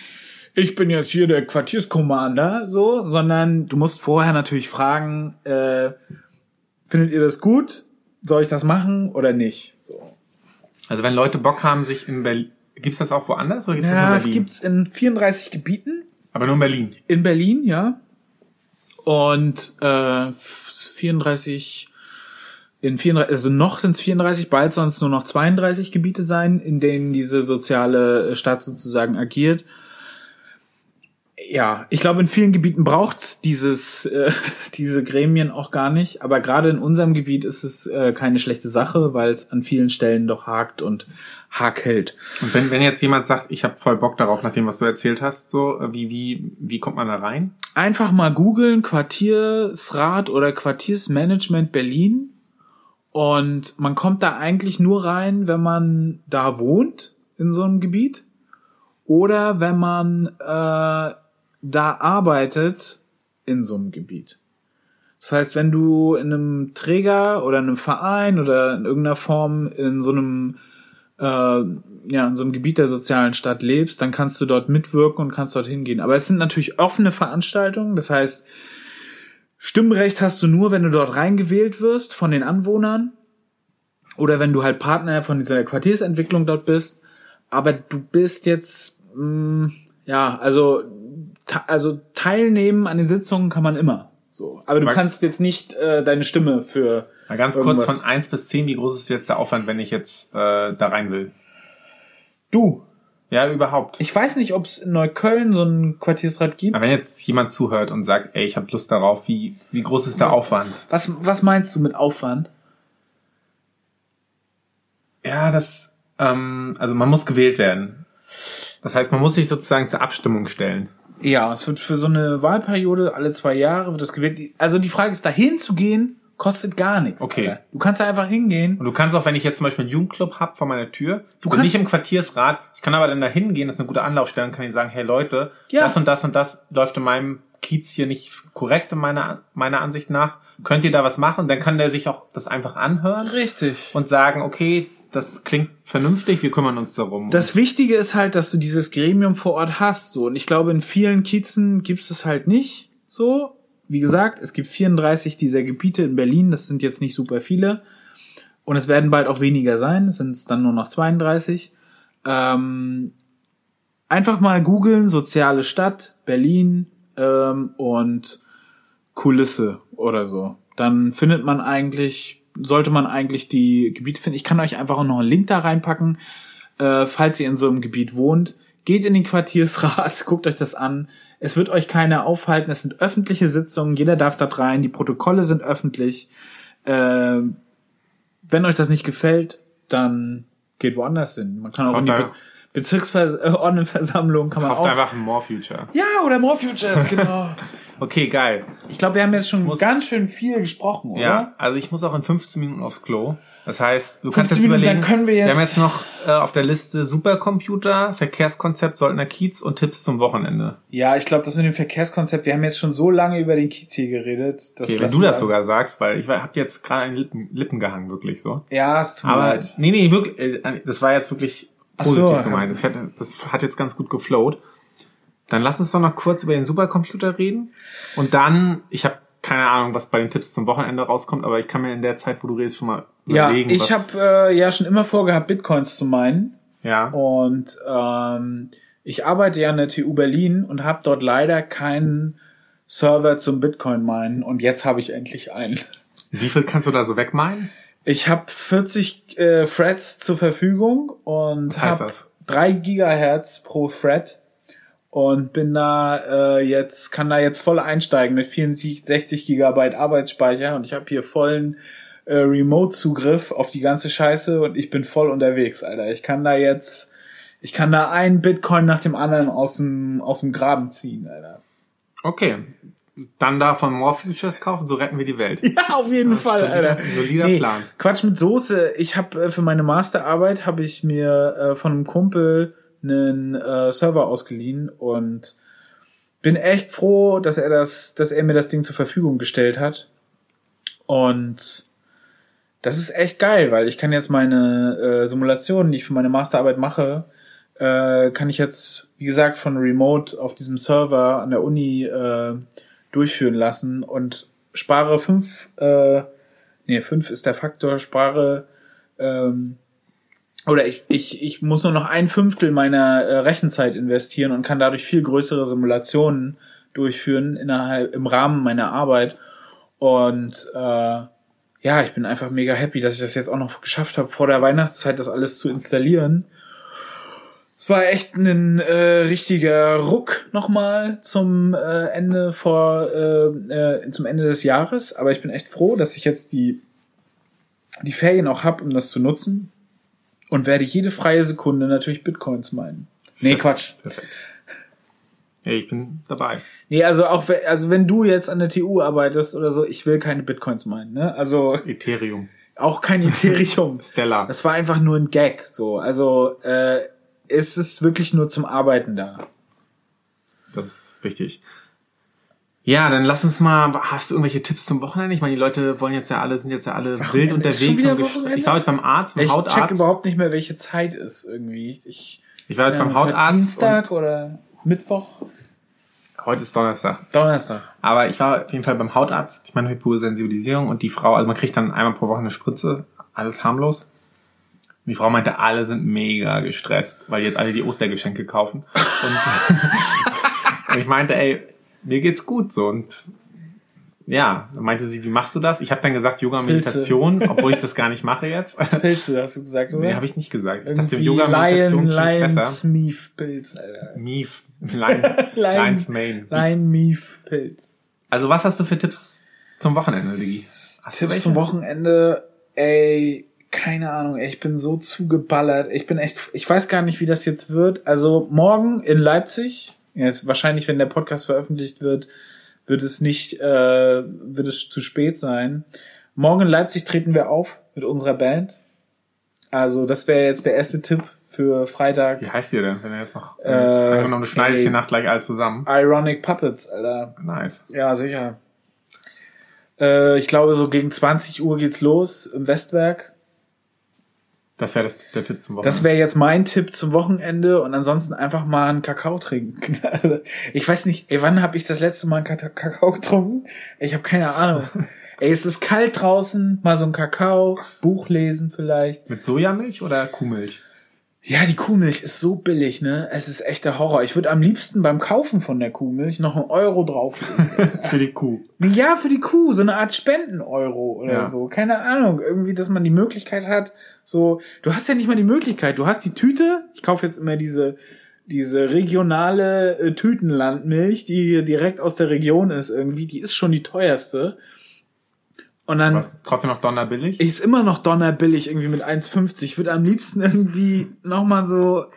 B: ich bin jetzt hier der Quartierskommander, so, sondern du musst vorher natürlich fragen, äh, findet ihr das gut? Soll ich das machen oder nicht? So.
A: Also wenn Leute Bock haben, sich in Berlin. Gibt's das auch woanders oder gibt's
B: Ja,
A: das
B: es
A: nur in Berlin?
B: gibt's in 34 Gebieten.
A: Aber nur in Berlin.
B: In Berlin, ja. Und äh, 34, in 34, also noch sind es 34, bald sollen es nur noch 32 Gebiete sein, in denen diese soziale Stadt sozusagen agiert. Ja, ich glaube, in vielen Gebieten braucht's dieses, äh, diese Gremien auch gar nicht. Aber gerade in unserem Gebiet ist es äh, keine schlechte Sache, weil es an vielen Stellen doch hakt und hakelt.
A: Und wenn, wenn jetzt jemand sagt, ich habe voll Bock darauf, nach dem, was du erzählt hast, so, äh, wie, wie, wie kommt man da rein?
B: einfach mal googeln, Quartiersrat oder Quartiersmanagement Berlin. Und man kommt da eigentlich nur rein, wenn man da wohnt, in so einem Gebiet. Oder wenn man äh, da arbeitet, in so einem Gebiet. Das heißt, wenn du in einem Träger oder in einem Verein oder in irgendeiner Form in so einem äh, ja, in so einem Gebiet der sozialen Stadt lebst, dann kannst du dort mitwirken und kannst dort hingehen. Aber es sind natürlich offene Veranstaltungen, das heißt, Stimmrecht hast du nur, wenn du dort reingewählt wirst von den Anwohnern oder wenn du halt Partner von dieser Quartiersentwicklung dort bist. Aber du bist jetzt, mh, ja, also, also teilnehmen an den Sitzungen kann man immer. So. Aber du kannst jetzt nicht äh, deine Stimme für
A: Mal ganz
B: Irgendwas.
A: kurz von 1 bis 10, wie groß ist jetzt der Aufwand, wenn ich jetzt äh, da rein will?
B: du.
A: Ja, überhaupt.
B: Ich weiß nicht, ob es in Neukölln so einen Quartiersrat gibt.
A: Aber wenn jetzt jemand zuhört und sagt, ey, ich habe Lust darauf, wie, wie groß ist der Aufwand?
B: Was, was meinst du mit Aufwand?
A: Ja, das, ähm, also man muss gewählt werden. Das heißt, man muss sich sozusagen zur Abstimmung stellen.
B: Ja, es wird für so eine Wahlperiode alle zwei Jahre wird das gewählt. Also die Frage ist, dahin zu gehen, kostet gar nichts.
A: Okay.
B: Alter. Du kannst da einfach hingehen.
A: Und du kannst auch, wenn ich jetzt zum Beispiel einen Jugendclub hab vor meiner Tür, du bin nicht im Quartiersrat, ich kann aber dann da hingehen, das ist eine gute Anlaufstelle, und kann ich sagen, hey Leute,
B: Ja.
A: das und das und das läuft in meinem Kiez hier nicht korrekt in meiner, meiner Ansicht nach. könnt ihr da was machen? Dann kann der sich auch das einfach anhören
B: Richtig.
A: und sagen, okay, das klingt vernünftig, wir kümmern uns darum.
B: Das Wichtige ist halt, dass du dieses Gremium vor Ort hast. So. Und ich glaube, in vielen Kiezen gibt es halt nicht so. Wie gesagt, es gibt 34 dieser Gebiete in Berlin. Das sind jetzt nicht super viele. Und es werden bald auch weniger sein. Es sind dann nur noch 32. Ähm, einfach mal googeln, soziale Stadt, Berlin ähm, und Kulisse oder so. Dann findet man eigentlich, sollte man eigentlich die Gebiete finden. Ich kann euch einfach auch noch einen Link da reinpacken, äh, falls ihr in so einem Gebiet wohnt. Geht in den Quartiersrat, guckt euch das an. Es wird euch keiner aufhalten. Es sind öffentliche Sitzungen. Jeder darf da rein. Die Protokolle sind öffentlich. Äh, wenn euch das nicht gefällt, dann geht woanders hin. Man kann auch in die Be Bezirksordnenversammlung kann man
A: Kauft
B: auch.
A: einfach ein More Future.
B: Ja, oder More Futures, genau.
A: Okay, geil.
B: Ich glaube, wir haben jetzt schon
A: muss-
B: ganz schön viel gesprochen, oder?
A: Ja, also ich muss auch in 15 Minuten aufs Klo. Das heißt, du kannst
B: 15
A: jetzt
B: Minuten,
A: überlegen,
B: dann können wir jetzt-
A: haben jetzt noch äh, auf der Liste Supercomputer, Verkehrskonzept Soldner Kiez und Tipps zum Wochenende.
B: Ja, ich glaube, das mit dem Verkehrskonzept, wir haben jetzt schon so lange über den Kiez hier geredet. Das
A: Okay, wenn du
B: wir-
A: das sogar sagst, weil ich hab jetzt gerade den Lippen, Lippen gehangen, wirklich so.
B: Ja, es tut mir
A: Aber
B: leid.
A: nee, nee, wirklich, äh, das war jetzt wirklich positiv
B: so.
A: gemeint. Das hat, das hat jetzt ganz gut geflowt. Dann lass uns doch noch kurz über den Supercomputer reden. Und dann, ich habe keine Ahnung, was bei den Tipps zum Wochenende rauskommt, aber ich kann mir in der Zeit, wo du redest, schon mal
B: Ja,
A: überlegen.
B: ich
A: was-
B: habe äh, ja schon immer vorgehabt, Bitcoins zu meinen.
A: ja.
B: Und ähm, ich arbeite ja an der TU Berlin und habe dort leider keinen Server zum Bitcoin meinen. Und jetzt habe ich endlich einen.
A: Wie viel kannst du da so wegmeinen?
B: Ich habe 40 äh, Threads zur Verfügung und
A: Was heißt
B: habe
A: das?
B: 3 Gigahertz pro Thread und bin da äh, jetzt kann da jetzt voll einsteigen mit 64 60 Gigabyte Arbeitsspeicher und ich habe hier vollen äh, Remote-Zugriff auf die ganze Scheiße und ich bin voll unterwegs, Alter. Ich kann da jetzt ich kann da einen Bitcoin nach dem anderen aus dem aus dem Graben ziehen, Alter.
A: Okay. Dann davon More Futures kaufen, so retten wir die Welt.
B: Ja, auf jeden
A: Das
B: Fall,
A: solider-
B: Alter.
A: solider Plan.
B: Quatsch mit Soße. Ich habe äh, für meine Masterarbeit habe ich mir äh, von einem Kumpel einen äh, Server ausgeliehen und bin echt froh, dass er das, dass er mir das Ding zur Verfügung gestellt hat. Und das ist echt geil, weil ich kann jetzt meine äh, Simulationen, die ich für meine Masterarbeit mache, äh, kann ich jetzt, wie gesagt, von Remote auf diesem Server an der Uni äh, durchführen lassen und spare fünf, äh, nee, fünf ist der Faktor, spare, ähm, oder ich, ich, ich muss nur noch ein Fünftel meiner äh, Rechenzeit investieren und kann dadurch viel größere Simulationen durchführen innerhalb, im Rahmen meiner Arbeit. Und äh, ja, ich bin einfach mega happy, dass ich das jetzt auch noch geschafft habe, vor der Weihnachtszeit das alles zu installieren. Es war echt ein äh, richtiger Ruck nochmal zum äh, Ende vor äh, äh, zum Ende des Jahres, aber ich bin echt froh, dass ich jetzt die die Ferien auch hab, um das zu nutzen und werde jede freie Sekunde natürlich Bitcoins meinen. Nee, Quatsch.
A: Perfekt. Hey, ich bin dabei.
B: Nee, also auch also wenn du jetzt an der TU arbeitest oder so, ich will keine Bitcoins meinen, ne? Also
A: Ethereum.
B: auch kein Ethereum.
A: Stellar.
B: Das war einfach nur ein Gag, so. Also äh, es ist wirklich nur zum Arbeiten da.
A: Das ist wichtig. Ja, dann lass uns mal. Hast du irgendwelche Tipps zum Wochenende? Ich meine, die Leute wollen jetzt ja alle, sind jetzt ja alle wild
B: Wochenende? Schon
A: unterwegs. und ich war heute beim Arzt, beim
B: Ich
A: Hautarzt.
B: check überhaupt nicht mehr, welche Zeit ist irgendwie. Ich,
A: ich war heute
B: ja,
A: beim Hautarzt.
B: Dienstag oder Mittwoch?
A: Heute ist Donnerstag.
B: Donnerstag.
A: Aber ich war auf jeden Fall beim Hautarzt. Ich meine Hyposensibilisierung und die Frau, also man kriegt dann einmal pro Woche eine Spritze, alles harmlos. Und die Frau meinte, alle sind mega gestresst, weil jetzt alle die Ostergeschenke kaufen. Und, und ich meinte, ey, mir geht's gut so. Und ja, dann meinte sie, wie machst du das? Ich habe dann gesagt, Yoga Meditation, obwohl ich das gar nicht mache jetzt.
B: Pilze, hast du gesagt, oder?
A: nee, habe ich nicht gesagt. Ich dachte,
B: Irgendwie
A: Yoga Meditation
B: Lion, Lion
A: besser.
B: Smith Pilz, Alter.
A: Mief, Lion,
B: Lion-
A: Lions Mane.
B: Lion Mief Pilz.
A: Also was hast du für Tipps zum Wochenende, Digi? Hast
B: Tipps zum Wochenende, ey, keine Ahnung, ey, ich bin so zugeballert. Ich bin echt, ich weiß gar nicht, wie das jetzt wird. Also morgen in Leipzig, jetzt wahrscheinlich, wenn der Podcast veröffentlicht wird, wird es nicht, äh, wird es zu spät sein. Morgen in Leipzig treten wir auf mit unserer Band. Also das wäre jetzt der erste Tipp für Freitag.
A: Wie heißt ihr denn, wenn er jetzt noch,
B: Äh,
A: jetzt angenommen, du schneidest die Nacht gleich alles zusammen?
B: Ironic Puppets, Alter.
A: Nice.
B: Ja, sicher. Äh, ich glaube, so gegen 20 Uhr geht's los im Westwerk.
A: Das wäre der Tipp zum Wochenende.
B: Das wäre jetzt mein Tipp zum Wochenende und ansonsten einfach mal einen Kakao trinken. ich weiß nicht, ey, wann habe ich das letzte Mal einen Kakao getrunken? Ich habe keine Ahnung. ey, es ist kalt draußen, mal so ein Kakao, Buch lesen vielleicht.
A: Mit Sojamilch oder Kuhmilch?
B: Ja, die Kuhmilch ist so billig, ne? Es ist echt der Horror. Ich würde am liebsten beim Kaufen von der Kuhmilch noch einen Euro drauflegen.
A: Für die Kuh.
B: ja, für die Kuh, so eine Art Spenden-Euro oder
A: Ja.
B: so. Keine Ahnung. Irgendwie, dass man die Möglichkeit hat, so, du hast ja nicht mal die Möglichkeit. Du hast die Tüte. Ich kaufe jetzt immer diese, diese regionale äh, Tütenlandmilch, die hier direkt aus der Region ist irgendwie. Die ist schon die teuerste. Und dann
A: Was trotzdem noch donnerbillig?
B: ist immer noch donnerbillig irgendwie mit 1,50. Ich würde am liebsten irgendwie nochmal so,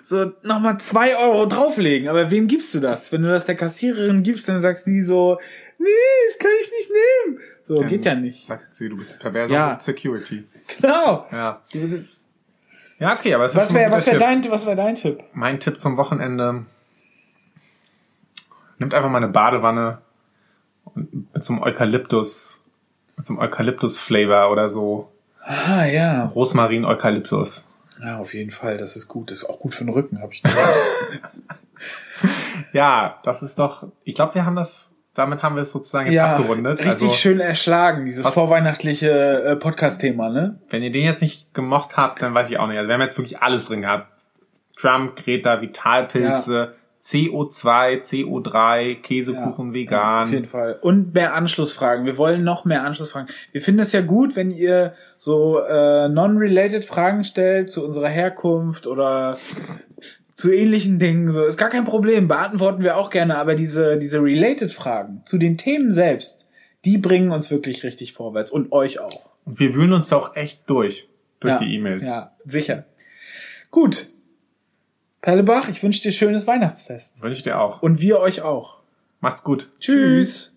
B: so nochmal zwei Euro drauflegen. Aber wem gibst du das? Wenn du das der Kassiererin gibst, dann sagst die so, nee, das kann ich nicht nehmen. So, geht ja nicht.
A: Sagt sie, du bist perverser
B: ja.
A: Security.
B: Genau.
A: Ja. Ja, okay, aber es ist
B: Was wäre was wär dein, was wär dein Tipp?
A: Mein Tipp zum Wochenende. Nimmt einfach mal eine Badewanne und mit so einem Eukalyptus, mit so einem Eukalyptus-Flavor oder so.
B: Ah, ja.
A: Rosmarin, Eukalyptus.
B: Ja, auf jeden Fall. Das ist gut. Das ist auch gut für den Rücken, habe ich gehört.
A: Ja, das ist doch, ich glaube, wir haben das, damit haben wir es sozusagen jetzt
B: ja,
A: abgerundet.
B: richtig
A: also,
B: schön erschlagen, dieses
A: Was-
B: vorweihnachtliche äh, Podcast-Thema, ne?
A: wenn ihr den jetzt nicht gemocht habt, dann weiß ich auch nicht. Also wir haben jetzt wirklich alles drin gehabt. Trump, Greta, Vitalpilze, CO2, CO3, Käsekuchen,
B: Ja,
A: vegan.
B: Auf jeden Fall. Und mehr Anschlussfragen. Wir wollen noch mehr Anschlussfragen. Wir finden es ja gut, wenn ihr so äh, non-related Fragen stellt zu unserer Herkunft oder zu ähnlichen Dingen. So ist gar kein Problem. Beantworten wir auch gerne. Aber diese diese related Fragen zu den Themen selbst, die bringen uns wirklich richtig vorwärts und euch auch.
A: Und wir wühlen uns auch echt durch, durch
B: ja,
A: die E-Mails.
B: Ja, sicher. Gut. Perlebach, ich wünsche dir schönes Weihnachtsfest.
A: Wünsche ich dir auch.
B: Und wir euch auch.
A: Macht's gut.
B: Tschüss.